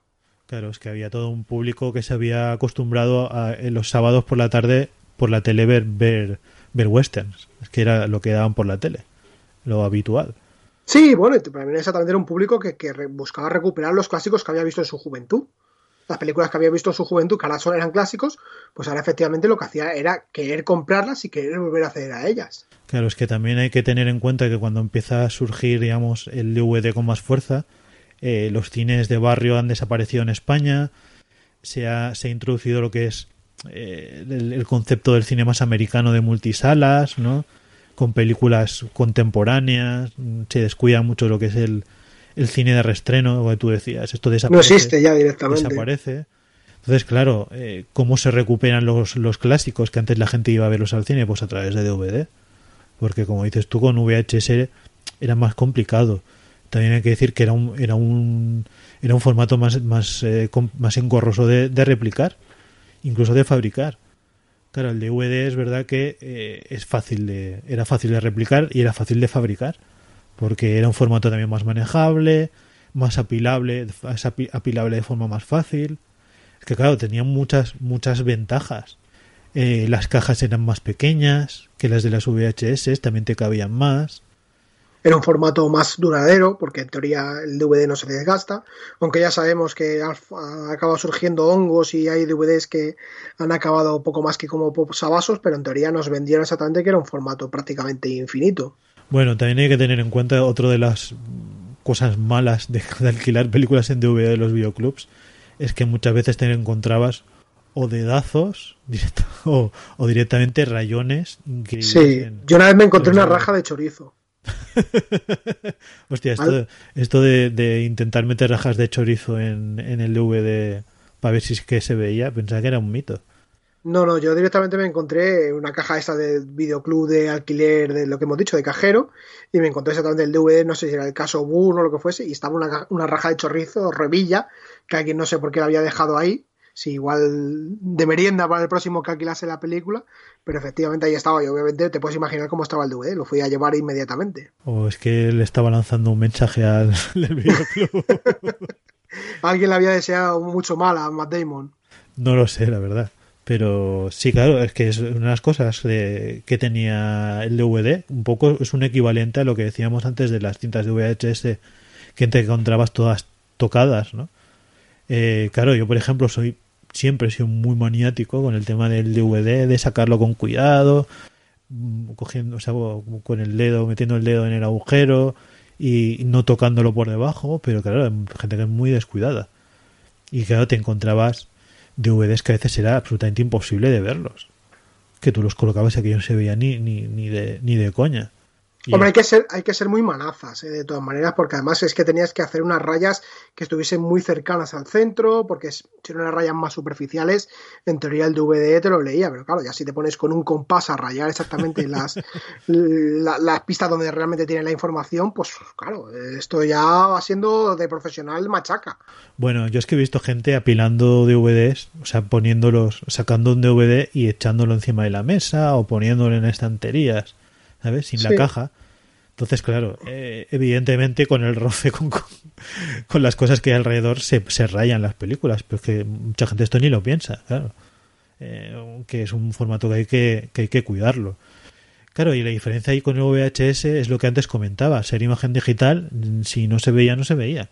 Claro, es que había todo un público que se había acostumbrado a en los sábados por la tarde por la tele ver, ver, ver westerns, es que era lo que daban por la tele, lo habitual. Sí, bueno, para mí exactamente era un público que, que buscaba recuperar los clásicos que había visto en su juventud. Las películas que había visto en su juventud, que ahora solo eran clásicos, pues ahora efectivamente lo que hacía era querer comprarlas y querer volver a acceder a ellas. Claro, es que también hay que tener en cuenta que cuando empieza a surgir, digamos, el DVD con más fuerza, eh, los cines de barrio han desaparecido en España, se ha, se ha introducido lo que es eh, el, concepto del cine más americano de multisalas, ¿no? Con películas contemporáneas, se descuida mucho lo que es el, el cine de restreno, que tú decías, esto desaparece. No existe ya directamente. Desaparece. Entonces, claro, eh, ¿cómo se recuperan los, los clásicos que antes la gente iba a verlos al cine? Pues a través de DVD. Porque como dices tú, con VHS era más complicado. También hay que decir que era un, era un, era un formato más, más, eh, más engorroso de, replicar incluso de fabricar. Claro, el DVD es verdad que eh, es fácil de, era fácil de replicar y era fácil de fabricar, porque era un formato también más manejable, más apilable, apilable de forma más fácil. Es que claro, tenía muchas, muchas ventajas. Eh, las cajas eran más pequeñas que las de las VHS, también te cabían más era un formato más duradero, porque en teoría el DVD no se desgasta, aunque ya sabemos que ha, acabado surgiendo hongos y hay DVDs que han acabado poco más que como posavasos, pero en teoría nos vendieron exactamente que era un formato prácticamente infinito. Bueno, también hay que tener en cuenta otro de las cosas malas de, alquilar películas en DVD de los videoclubs, es que muchas veces te encontrabas o dedazos o, o directamente rayones. Sí, yo una vez me encontré una raja de chorizo. Hostia, esto, esto de, de, intentar meter rajas de chorizo en, en el DVD para ver si es que se veía, pensaba que era un mito. No, no, yo directamente me encontré una caja esta de videoclub de alquiler de lo que hemos dicho, de cajero, y me encontré exactamente el DVD, no sé si era el caso Boone o lo que fuese, y estaba una, una raja de chorizo, revilla, que alguien no sé por qué la había dejado ahí, si igual de merienda para el próximo que alquilase la película, pero efectivamente ahí estaba y obviamente te puedes imaginar cómo estaba el DVD, lo fui a llevar inmediatamente. O es que le estaba lanzando un mensaje al, videoclub. Alguien le había deseado mucho mal a Matt Damon. No lo sé, la verdad. Pero sí, claro, es que es una de las cosas de, que tenía el DVD, un poco es un equivalente a lo que decíamos antes de las cintas de VHS que te encontrabas todas tocadas, ¿no? Eh, claro, yo por ejemplo soy siempre he sido muy maniático con el tema del DVD, de sacarlo con cuidado, mm, cogiendo, o sea, con el dedo, metiendo el dedo en el agujero y no tocándolo por debajo, pero claro, gente que es muy descuidada. Y claro, te encontrabas DVDs que a veces era absolutamente imposible de verlos. Que tú los colocabas y aquello no se veía ni, ni, ni, de, ni de coña. Hombre, hay que ser, hay que ser muy manazas, ¿eh? de todas maneras, porque además es que tenías que hacer unas rayas que estuviesen muy cercanas al centro, porque si eran unas rayas más superficiales, en teoría el DVD te lo leía, pero claro, ya si te pones con un compás a rayar exactamente las, las pistas donde realmente tiene la información, pues claro, esto ya va siendo de profesional machaca. Bueno, yo es que he visto gente apilando DVDs, o sea, poniéndolos, sacando un DVD y echándolo encima de la mesa o poniéndolo en estanterías ¿sabes? Sin la caja. Entonces, claro, eh, evidentemente con el roce, con, con, las cosas que hay alrededor, se, se rayan las películas, pero es que mucha gente esto ni lo piensa, claro. Eh, que es un formato que hay que, que hay que cuidarlo. Claro, y la diferencia ahí con el VHS es lo que antes comentaba, ser imagen digital, si no se veía, no se veía.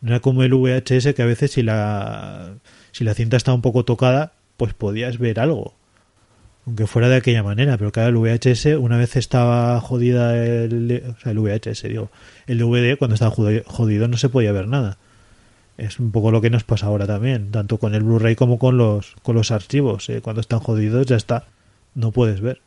No era como el VHS que a veces si la, si la cinta estaba un poco tocada, pues podías ver algo aunque fuera de aquella manera, pero claro, el VHS, una vez estaba jodida el, o sea, el VHS, digo, el DVD cuando estaba jodido no se podía ver nada. Es un poco lo que nos pasa ahora también, tanto con el Blu-ray como con los, con los archivos. ¿eh? Cuando están jodidos ya está, no puedes ver.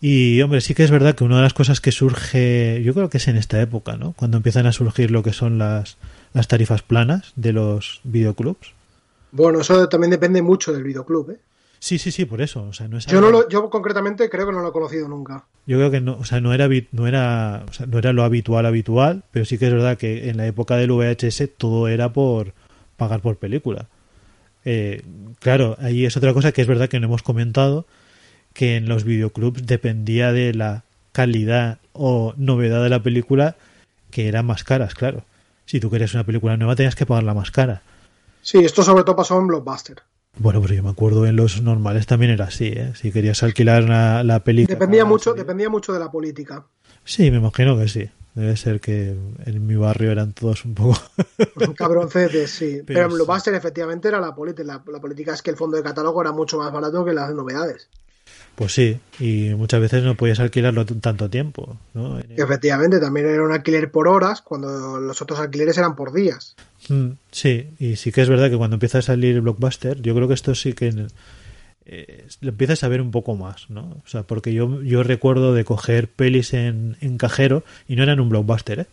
Y hombre, sí que es verdad que una de las cosas que surge, yo creo que es en esta época, ¿no? Cuando empiezan a surgir lo que son las, las tarifas planas de los videoclubs. Bueno, eso también depende mucho del videoclub, ¿eh? Sí, sí, sí, por eso. O sea, no es yo, no lo, yo concretamente creo que no lo he conocido nunca. Yo creo que no, o sea, no era, no era, o sea, no era lo habitual, habitual, pero sí que es verdad que en la época del VHS todo era por pagar por película. Eh, claro, ahí es otra cosa que es verdad que no hemos comentado, que en los videoclubs dependía de la calidad o novedad de la película, que eran más caras, claro. Si tú querías una película nueva tenías que pagarla más cara. Sí, esto sobre todo pasó en Blockbuster. Bueno, pero yo me acuerdo en los normales también era así, ¿eh? Si querías alquilar la película. Dependía mucho, dependía mucho de la política. Sí, me imagino que sí. Debe ser que en mi barrio eran todos un poco. Cabroncetes, sí. Pero, en Blockbuster efectivamente era la política. La, la, política es que el fondo de catálogo era mucho más barato que las novedades. Pues sí, y muchas veces no podías alquilarlo tanto tiempo. ¿no? Efectivamente, también era un alquiler por horas, cuando los otros alquileres eran por días. Mm, sí, y sí que es verdad que cuando empieza a salir Blockbuster, yo creo que esto sí que eh, lo empiezas a ver un poco más, ¿no? O sea, porque yo, yo recuerdo de coger pelis en, en cajero y no eran un Blockbuster, ¿eh?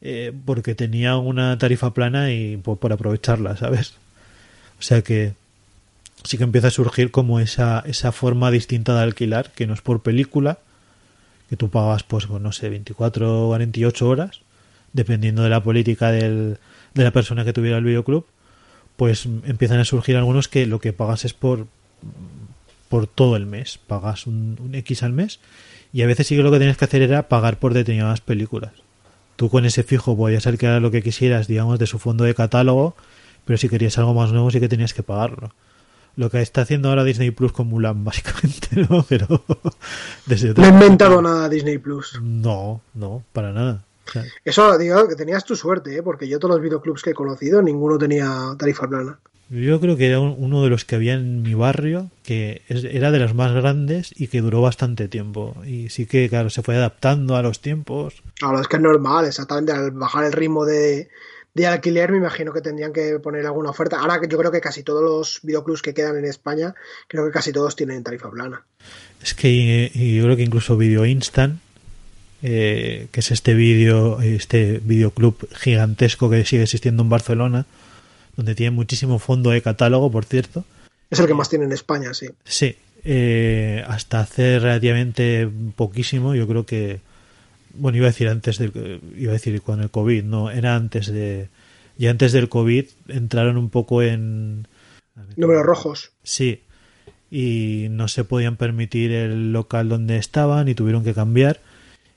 ¿eh? porque tenía una tarifa plana y pues, por aprovecharla, ¿sabes? O sea que sí que empieza a surgir como esa, esa forma distinta de alquilar, que no es por película, que tú pagas, pues, no sé, 24 o 48 horas, dependiendo de la política del, de la persona que tuviera el videoclub, pues empiezan a surgir algunos que lo que pagas es por, por todo el mes, pagas un, un X al mes, y a veces sí que lo que tenías que hacer era pagar por determinadas películas. Tú con ese fijo podías alquilar lo que quisieras, digamos, de su fondo de catálogo, pero si querías algo más nuevo sí que tenías que pagarlo lo que está haciendo ahora Disney Plus con Mulan, básicamente, ¿no? Pero no he inventado nada Disney Plus. No, no, para nada. Eso, digo, que tenías tu suerte, ¿eh? porque yo todos los videoclubs que he conocido, ninguno tenía tarifa plana. Yo creo que era uno de los que había en mi barrio, que era de los más grandes y que duró bastante tiempo. Y sí que, claro, se fue adaptando a los tiempos. Claro, es que es normal, exactamente, al bajar el ritmo de, de alquiler, me imagino que tendrían que poner alguna oferta. Ahora yo creo que casi todos los videoclubs que quedan en España, creo que casi todos tienen tarifa plana. Es que yo creo que incluso Video Instant, eh, que es este vídeo, este videoclub gigantesco que sigue existiendo en Barcelona, donde tiene muchísimo fondo de catálogo, por cierto. Es el que más tiene en España, sí. Sí, eh, hasta hace relativamente poquísimo, yo creo que bueno, iba a decir antes del, iba a decir con el COVID, no, era antes de, y antes del COVID entraron un poco en... Números rojos. Sí, y no se podían permitir el local donde estaban y tuvieron que cambiar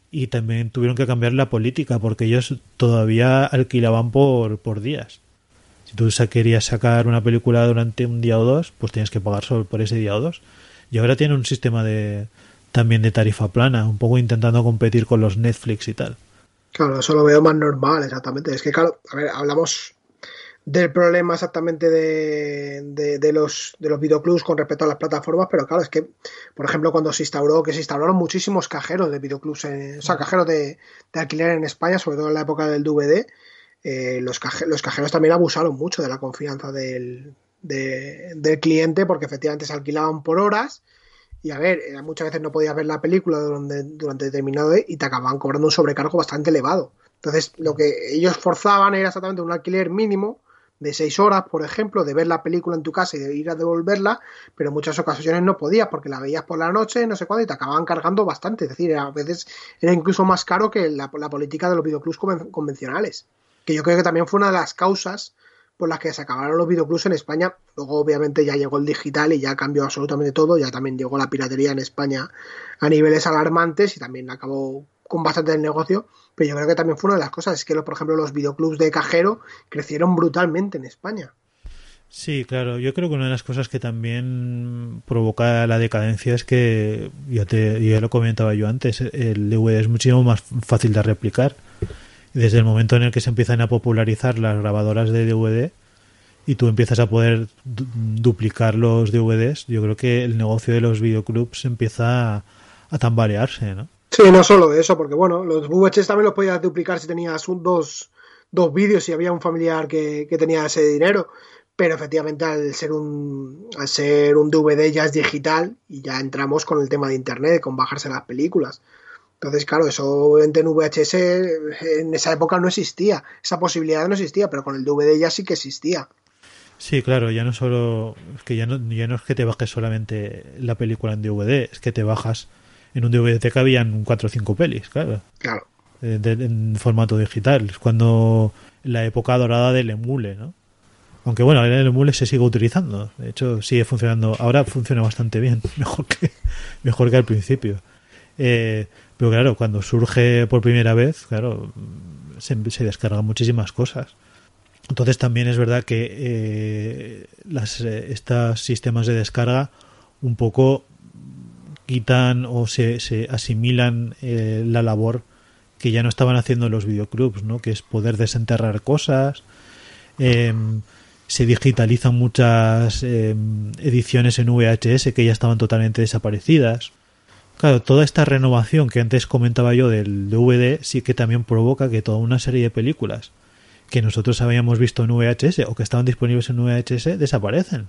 y también tuvieron que cambiar la política porque ellos todavía alquilaban por, por días. Si tú querías sacar una película durante un día o dos, pues tienes que pagar solo por ese día o dos. Y ahora tienen un sistema de, también de tarifa plana, un poco intentando competir con los Netflix y tal. Claro, eso lo veo más normal, exactamente. Es que, claro, a ver, hablamos del problema exactamente de, de, los, de los videoclubs con respecto a las plataformas, pero claro, es que, por ejemplo, cuando se instauró, que se instauraron muchísimos cajeros de videoclubs, o sea, cajeros de, de, alquiler en España, sobre todo en la época del DVD, eh, los, los cajeros también abusaron mucho de la confianza del, del cliente porque efectivamente se alquilaban por horas y a ver, eh, muchas veces no podías ver la película durante, durante determinado y te acababan cobrando un sobrecargo bastante elevado. Entonces, lo que ellos forzaban era exactamente un alquiler mínimo de seis horas, por ejemplo, de ver la película en tu casa y de ir a devolverla, pero en muchas ocasiones no podías porque la veías por la noche, no sé cuándo, y te acababan cargando bastante. Es decir, a veces era incluso más caro que la, la política de los videoclubs convencionales. Que yo creo que también fue una de las causas por las que se acabaron los videoclubs en España. Luego, obviamente, ya llegó el digital y ya cambió absolutamente todo. Ya también llegó la piratería en España a niveles alarmantes y también acabó con bastante el negocio. Pero yo creo que también fue una de las cosas, es que, por ejemplo, los videoclubs de cajero crecieron brutalmente en España. Sí, claro. Yo creo que una de las cosas que también provoca la decadencia es que, ya, te, ya lo comentaba yo antes, el DVD es muchísimo más fácil de replicar desde el momento en el que se empiezan a popularizar las grabadoras de DVD y tú empiezas a poder duplicar los DVDs, yo creo que el negocio de los videoclubs empieza a, tambalearse, ¿no? Sí, no solo eso, porque bueno, los VHS también los podías duplicar si tenías un, dos, dos vídeos y había un familiar que, que, tenía ese dinero, pero efectivamente al ser un al ser un DVD ya es digital y ya entramos con el tema de internet, con bajarse las películas. Entonces, claro, eso en VHS en esa época no existía, esa posibilidad no existía, pero con el DVD ya sí que existía. Sí, claro, ya no solo es que ya no, ya no es que te bajes solamente la película en DVD, es que te bajas en un DVD te cabían cuatro o cinco pelis, claro. Claro. en formato digital, es cuando la época dorada del emule, ¿no? Aunque bueno, el emule se sigue utilizando, de hecho sigue funcionando, ahora funciona bastante bien, mejor que mejor que al principio. Eh, pero claro, cuando surge por primera vez, claro, se, descargan muchísimas cosas. Entonces también es verdad que eh, las, eh, estos sistemas de descarga un poco quitan o se, se asimilan eh, la labor que ya no estaban haciendo los videoclubs, ¿no? que es poder desenterrar cosas. Em, se digitalizan muchas em, ediciones en VHS que ya estaban totalmente desaparecidas. Claro, toda esta renovación que antes comentaba yo del DVD sí que también provoca que toda una serie de películas que nosotros habíamos visto en VHS o que estaban disponibles en VHS desaparecen,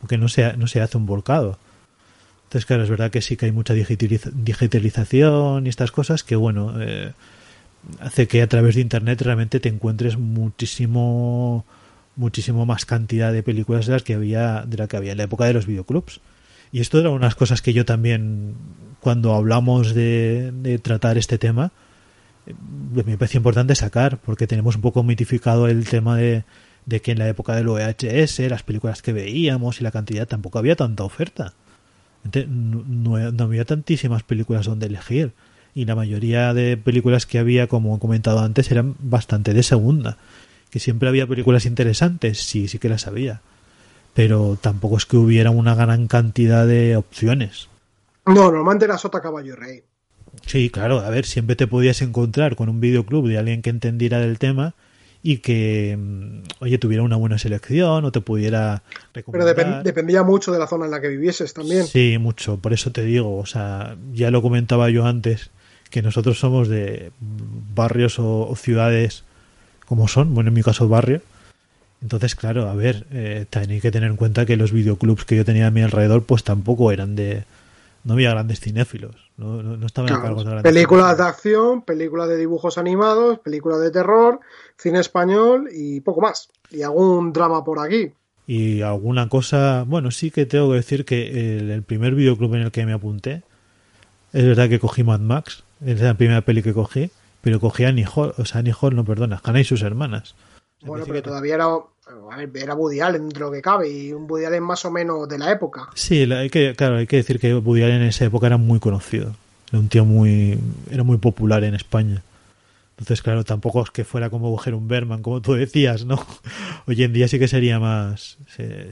porque no se, no se hace un volcado. Entonces, claro, es verdad que sí que hay mucha digitalización y estas cosas que, bueno, eh, hace que a través de Internet realmente te encuentres muchísimo muchísimo más cantidad de películas de las que había de la que había en la época de los videoclubs. Y esto era unas cosas que yo también, cuando hablamos de, tratar este tema, me parece importante sacar, porque tenemos un poco mitificado el tema de, que en la época del VHS, las películas que veíamos y la cantidad, tampoco había tanta oferta. No, no, había tantísimas películas donde elegir. Y la mayoría de películas que había, como he comentado antes, eran bastante de segunda. Que siempre había películas interesantes, sí, sí que las había pero tampoco es que hubiera una gran cantidad de opciones. No, normalmente era sota, caballo y rey. Sí, claro, a ver, siempre te podías encontrar con un videoclub de alguien que entendiera del tema y que, mm, oye, tuviera una buena selección o te pudiera recomendar. Pero dependía mucho de la zona en la que vivieses también. Sí, mucho, por eso te digo, o sea, ya lo comentaba yo antes, que nosotros somos de barrios o ciudades como son, bueno, en mi caso barrio. Entonces, claro, a ver, eh, hay que tener en cuenta que los videoclubs que yo tenía a mi alrededor, pues tampoco eran de... No había grandes cinéfilos, no, no, estaban a cargo de grandes Películas de acción, películas de dibujos animados, películas de terror, cine español y poco más. Y algún drama por aquí. Y alguna cosa, bueno, sí que tengo que decir que el, el primer videoclub en el que me apunté, es verdad que cogí Mad Max, es la primera peli que cogí, pero cogía a Annie Hall, o sea, Annie Hall, no, perdona, Hannah y sus hermanas. Bueno, pero todavía era, a ver, era Woody Allen dentro de lo que cabe, y un Woody Allen más o menos de la época. Sí, hay que, claro, hay que decir que Woody Allen en esa época era muy conocido. Era un tío muy, era muy popular en España. Entonces, claro, tampoco es que fuera como un Berman, como tú decías, ¿no? Hoy en día sí que sería más,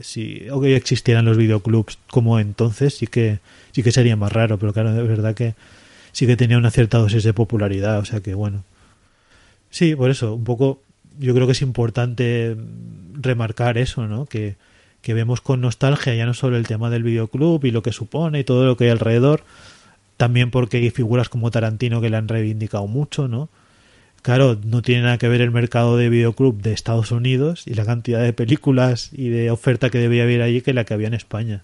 si hoy existieran los videoclubs como entonces, sí que, sí que sería más raro, pero claro, es verdad que sí que tenía una cierta dosis de popularidad, o sea que bueno. Sí, por eso, un poco yo creo que es importante remarcar eso, ¿no? Que, que vemos con nostalgia ya no solo el tema del videoclub y lo que supone y todo lo que hay alrededor, también porque hay figuras como Tarantino que le han reivindicado mucho, ¿no? Claro, no tiene nada que ver el mercado de videoclub de Estados Unidos y la cantidad de películas y de oferta que debía haber allí que la que había en España.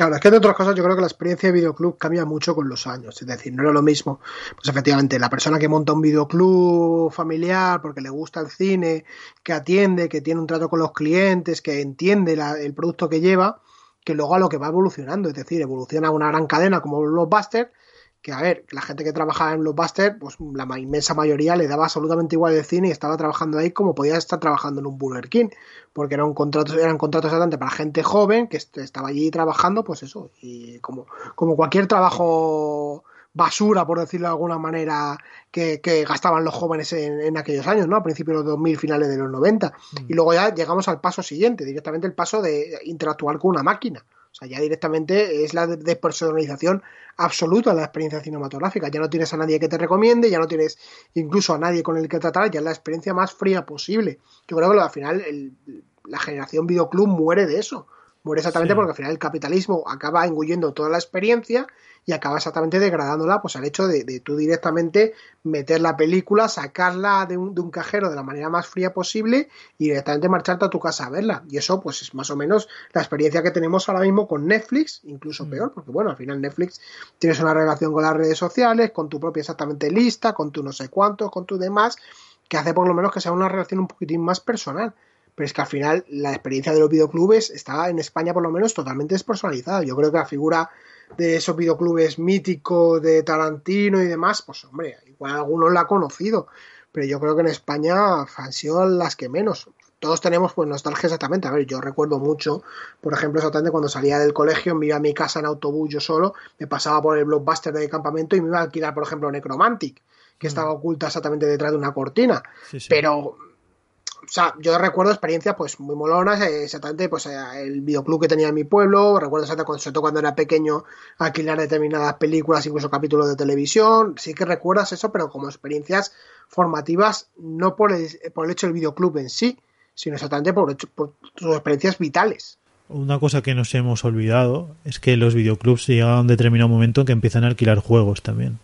Claro, es que de otras cosas yo creo que la experiencia de videoclub cambia mucho con los años. Es decir, no era lo mismo. Pues efectivamente, la persona que monta un videoclub familiar porque le gusta el cine, que atiende, que tiene un trato con los clientes, que entiende el producto que lleva, que luego a lo que va evolucionando. Es decir, evoluciona una gran cadena como Blockbuster que a ver, la gente que trabajaba en Blockbuster, pues la inmensa mayoría le daba absolutamente igual el cine y estaba trabajando ahí como podía estar trabajando en un Burger King, porque eran contratos, eran contratos exactamente para gente joven que estaba allí trabajando, pues eso, y como, como cualquier trabajo basura, por decirlo de alguna manera, que, gastaban los jóvenes en, aquellos años, ¿no? A principios de los 2000, finales de los 90. Mm. Y luego ya llegamos al paso siguiente, directamente el paso de interactuar con una máquina. O sea, ya directamente es la despersonalización absoluta de la experiencia cinematográfica. Ya no tienes a nadie que te recomiende, ya no tienes incluso a nadie con el que tratar, ya es la experiencia más fría posible. Yo creo que al final la generación videoclub muere de eso. Muere exactamente porque al final el capitalismo acaba engullendo toda la experiencia y acaba exactamente degradándola pues al hecho de, tú directamente meter la película, sacarla de un, de un, cajero de la manera más fría posible y directamente marcharte a tu casa a verla. Y eso pues es más o menos la experiencia que tenemos ahora mismo con Netflix, incluso mm. peor, porque bueno, al final Netflix tienes una relación con las redes sociales, con tu propia exactamente lista, con tu no sé cuánto, con tu demás, que hace por lo menos que sea una relación un poquitín más personal pero es que al final la experiencia de los videoclubes está en España por lo menos totalmente despersonalizada. Yo creo que la figura de esos videoclubes míticos de Tarantino y demás, pues hombre, igual algunos la ha conocido, pero yo creo que en España han sido las que menos. Todos tenemos pues nostalgia exactamente. A ver, yo recuerdo mucho, por ejemplo, exactamente cuando salía del colegio, me iba a mi casa en autobús yo solo, me pasaba por el blockbuster de campamento y me iba a alquilar, por ejemplo, Necromantic, que mm. estaba oculta exactamente detrás de una cortina. Pero o sea, yo recuerdo experiencias pues muy molonas, eh, exactamente pues eh, el videoclub que tenía en mi pueblo, recuerdo exactamente sobre todo cuando era pequeño alquilar determinadas películas, incluso capítulos de televisión, sí que recuerdas eso, pero como experiencias formativas, no por el, por el hecho del videoclub en sí, sino exactamente por, por sus experiencias vitales. Una cosa que nos hemos olvidado es que los videoclubs llegan a un determinado momento en que empiezan a alquilar juegos también.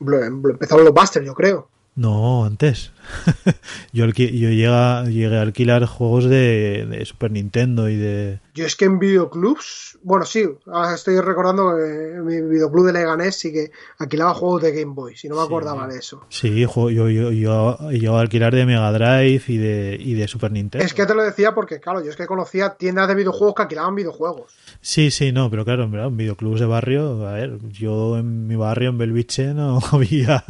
Empezaron los Buster, yo creo. No, antes. yo, yo llegué, a, llegué a alquilar juegos de, de, Super Nintendo y de... Yo es que en videoclubs, bueno, sí, estoy recordando que mi videoclub de Leganés sí que alquilaba juegos de Game Boy, si no me acordaba de eso. Sí, yo, yo, yo, yo, a alquilar de Mega Drive y de, y de Super Nintendo. Es que te lo decía porque, claro, yo es que conocía tiendas de videojuegos que alquilaban videojuegos. Sí, sí, no, pero claro, en videoclubs de barrio, a ver, yo en mi barrio, en Belviche, no había,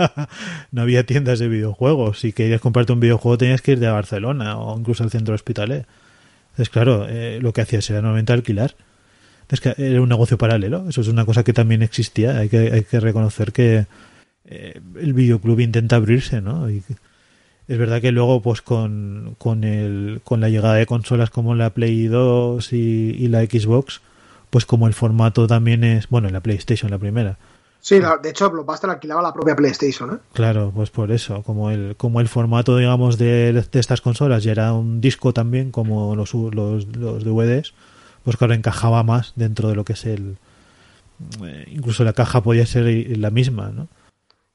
no había tiendas de videojuegos. Si querías comprarte un videojuego tenías que ir de Barcelona o incluso al centro hospitalet. Entonces, claro, eh, lo que hacías era normalmente alquilar. Es que era un negocio paralelo. Eso es una cosa que también existía. Hay que, hay que reconocer que eh, el videoclub intenta abrirse, ¿no? Es verdad que luego, pues con, con, el, con la llegada de consolas como la Play 2 y, y la Xbox, pues como el formato también es, bueno, la PlayStation, la primera, Sí, de hecho, Blockbuster alquilaba la propia PlayStation, ¿eh? Claro, pues por eso, como el, como el formato, digamos, de, estas consolas ya era un disco también, como los, los, los DVDs, pues claro, encajaba más dentro de lo que es el... Eh, incluso la caja podía ser la misma, ¿no?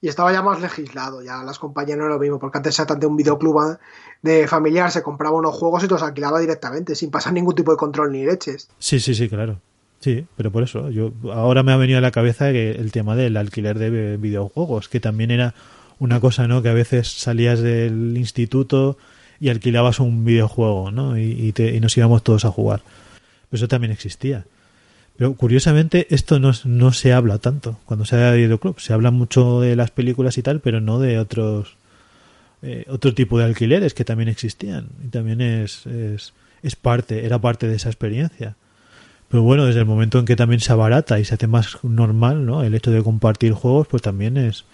y estaba ya más legislado, ya las compañías no lo mismo, porque antes de un videoclub de familiar se compraba unos juegos y los alquilaba directamente, sin pasar ningún tipo de control ni leches. Sí, sí, sí, claro. Sí, pero por eso, yo ahora me ha venido a la cabeza el tema del alquiler de videojuegos, que también era una cosa, ¿no? Que a veces salías del instituto y alquilabas un videojuego, ¿no? Y, y nos íbamos todos a jugar. eso también existía. Pero curiosamente esto no, no se habla tanto cuando se habla de videoclub. Se habla mucho de las películas y tal, pero no de otros eh, otro tipo de alquileres que también existían. Y también es, es, es parte, era parte de esa experiencia. Pero bueno, desde el momento en que también se abarata y se hace más normal, ¿no? El hecho de compartir juegos, pues también es,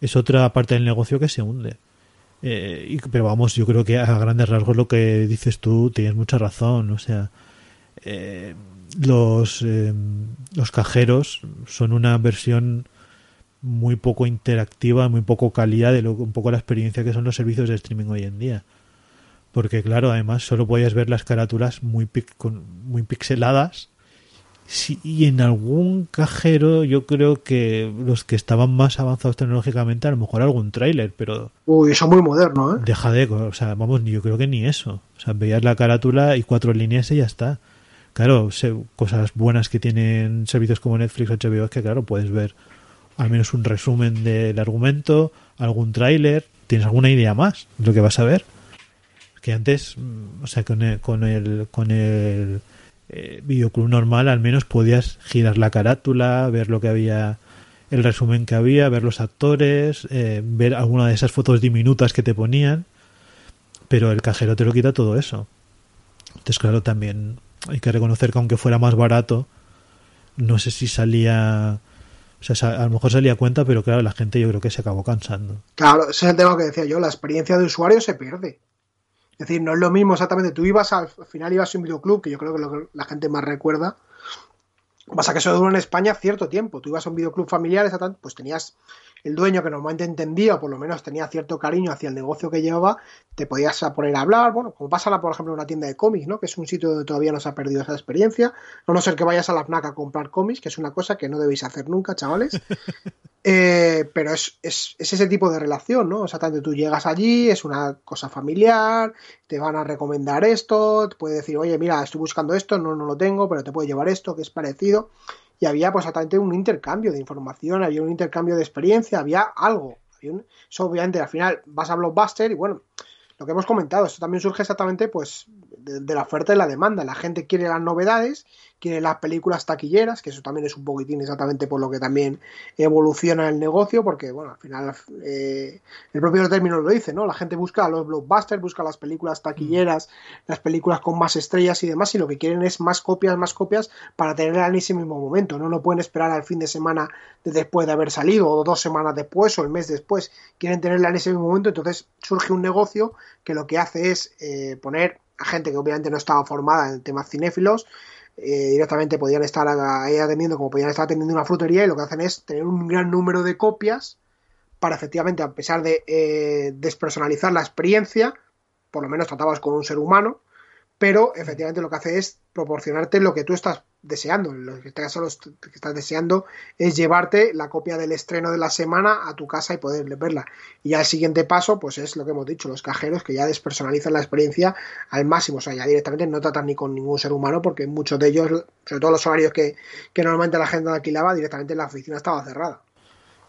es otra parte del negocio que se hunde. Eh, y, pero vamos, yo creo que a grandes rasgos lo que dices tú tienes mucha razón. O sea, eh, los, eh, los cajeros son una versión muy poco interactiva, muy poco calidad de lo, un poco la experiencia que son los servicios de streaming hoy en día. Porque claro, además solo podías ver las carátulas muy, muy pixeladas y en algún cajero yo creo que los que estaban más avanzados tecnológicamente a lo mejor algún tráiler, pero... Uy, eso muy moderno, ¿eh? Deja de... O sea, vamos, yo creo que ni eso. O sea, veías la carátula y cuatro líneas y ya está. Claro, cosas buenas que tienen servicios como Netflix o HBO es que, claro, puedes ver al menos un resumen del argumento, algún tráiler, tienes alguna idea más de lo que vas a ver. Que antes, mm, o sea, con el, con el, con el eh, videoclub normal al menos podías girar la carátula, ver lo que había, el resumen que había, ver los actores, eh, ver alguna de esas fotos diminutas que te ponían, pero el cajero te lo quita todo eso. Entonces, claro, también hay que reconocer que aunque fuera más barato, no sé si salía... O sea, a lo mejor salía cuenta, pero claro, la gente yo creo que se acabó cansando. Claro, ese es el tema que decía yo, la experiencia de usuario se pierde. Es decir, no es lo mismo exactamente, tú ibas al, final ibas a un videoclub, que yo creo que lo que la gente más recuerda, pasa que eso duró en España cierto tiempo, tú ibas a un videoclub familiar, pues tenías el dueño que normalmente entendía o por lo menos tenía cierto cariño hacia el negocio que llevaba, te podías poner a hablar, bueno, como pasa por ejemplo en una tienda de cómics, ¿no? Que es un sitio donde todavía no se ha perdido esa experiencia, a no ser que vayas a la FNAC a comprar cómics, que es una cosa que no debéis hacer nunca, chavales. Eh, pero es, es, ese tipo de relación, ¿no? O sea, tanto tú llegas allí, es una cosa familiar, te van a recomendar esto, te puede decir, oye, mira, estoy buscando esto, no, no lo tengo, pero te puedo llevar esto, que es parecido y había pues exactamente un intercambio de información, había un intercambio de experiencia, había algo. eso obviamente al final vas a Blockbuster y bueno, lo que hemos comentado, esto también surge exactamente pues de, la oferta y la demanda. La gente quiere las novedades, quiere las películas taquilleras, que eso también es un poquitín exactamente por lo que también evoluciona el negocio, porque bueno, al final eh, el propio término lo dice, ¿no? La gente busca los blockbusters, busca las películas taquilleras, las películas con más estrellas y demás, y lo que quieren es más copias, más copias para tenerla en ese mismo momento. No lo pueden esperar al fin de semana después de haber salido, o dos semanas después, o el mes después. Quieren tenerla en ese mismo momento, entonces surge un negocio que lo que hace es eh, poner gente que obviamente no estaba formada en temas cinéfilos, eh, directamente podían estar ahí atendiendo como podían estar atendiendo una frutería y lo que hacen es tener un gran número de copias para efectivamente, a pesar de eh, despersonalizar la experiencia, por lo menos tratabas con un ser humano, pero efectivamente lo que hace es proporcionarte lo que tú estás deseando. Lo que estás, que estás deseando es llevarte la copia del estreno de la semana a tu casa y poder verla. Y ya el siguiente paso, pues es lo que hemos dicho, los cajeros que ya despersonalizan la experiencia al máximo. O sea, ya directamente no tratan ni con ningún ser humano porque muchos de ellos, sobre todo los horarios que, normalmente la gente alquilaba, directamente la oficina estaba cerrada.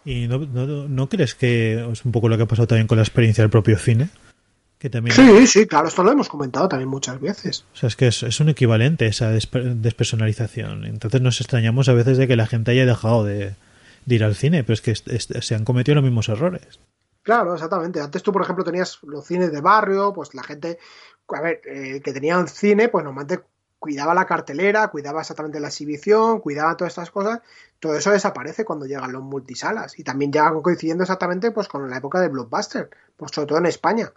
¿Y no, no crees que es un poco lo que ha pasado también con la experiencia del propio cine? Sí, sí, claro, esto lo hemos comentado también muchas veces. O sea, es que es, un equivalente esa despersonalización. Entonces nos extrañamos a veces de que la gente haya dejado de, ir al cine, pero es que se han cometido los mismos errores. Claro, exactamente. Antes tú, por ejemplo, tenías los cines de barrio, pues la gente, a ver, eh, que tenía un cine, pues normalmente cuidaba la cartelera, cuidaba exactamente la exhibición, cuidaba todas estas cosas. Todo eso desaparece cuando llegan los multisalas. Y también ya coincidiendo exactamente pues con la época de Blockbuster, pues sobre todo en España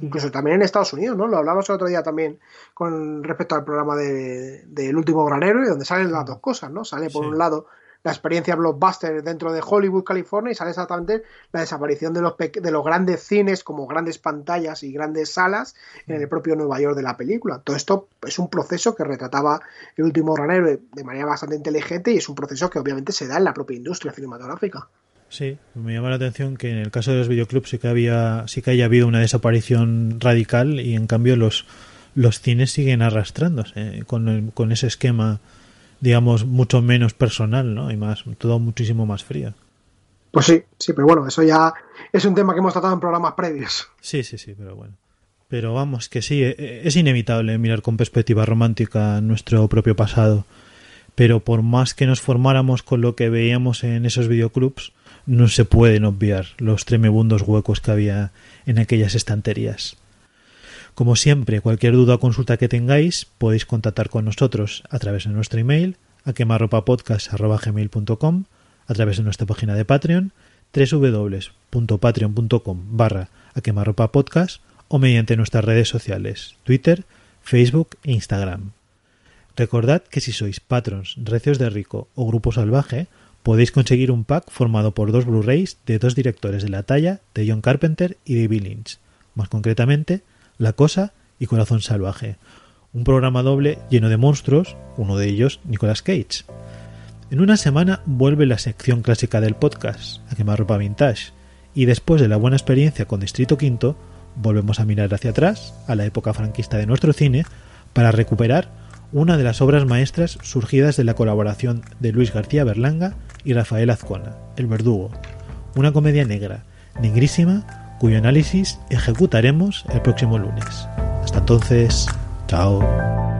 incluso también en Estados Unidos, ¿no? Lo hablamos el otro día también con respecto al programa del de, último granero y donde salen las dos cosas, ¿no? Sale por un lado la experiencia blockbuster dentro de Hollywood, California, y sale exactamente la desaparición de los, de los grandes cines como grandes pantallas y grandes salas en el propio Nueva York de la película. Todo esto es un proceso que retrataba el último granero de manera bastante inteligente y es un proceso que obviamente se da en la propia industria cinematográfica. Sí, me llama la atención que en el caso de los videoclubs sí que había, sí que haya habido una desaparición radical y en cambio los, los cines siguen arrastrándose con, con ese esquema, digamos, mucho menos personal, ¿no? Y más, todo muchísimo más frío. Pues sí, sí, pero bueno, eso ya es un tema que hemos tratado en programas previos. Sí, sí, sí, pero bueno. Pero vamos, que sí, e, es inevitable mirar con perspectiva romántica nuestro propio pasado. Pero por más que nos formáramos con lo que veíamos en esos videoclubs, no se pueden obviar los tremebundos huecos que había en aquellas estanterías. Como siempre, cualquier duda o consulta que tengáis, podéis contactar con nosotros a través de nuestro email a quemarropapodcast.com, a través de nuestra página de Patreon, www.patreon.com barra a quemarropapodcast o mediante nuestras redes sociales, Twitter, Facebook e Instagram. Recordad que si sois patrons, recios de rico o grupo salvaje, podéis conseguir un pack formado por dos Blu-rays de dos directores de la talla de John Carpenter y David Lynch, más concretamente La Cosa y Corazón Salvaje, un programa doble lleno de monstruos, uno de ellos Nicolas Cage. En una semana vuelve la sección clásica del podcast, a quemar ropa vintage, y después de la buena experiencia con Distrito Quinto, volvemos a mirar hacia atrás, a la época franquista de nuestro cine, para recuperar una de las obras maestras surgidas de la colaboración de Luis García Berlanga y Rafael Azcona, El Verdugo, una comedia negra, negrísima, cuyo análisis ejecutaremos el próximo lunes. Hasta entonces, chao.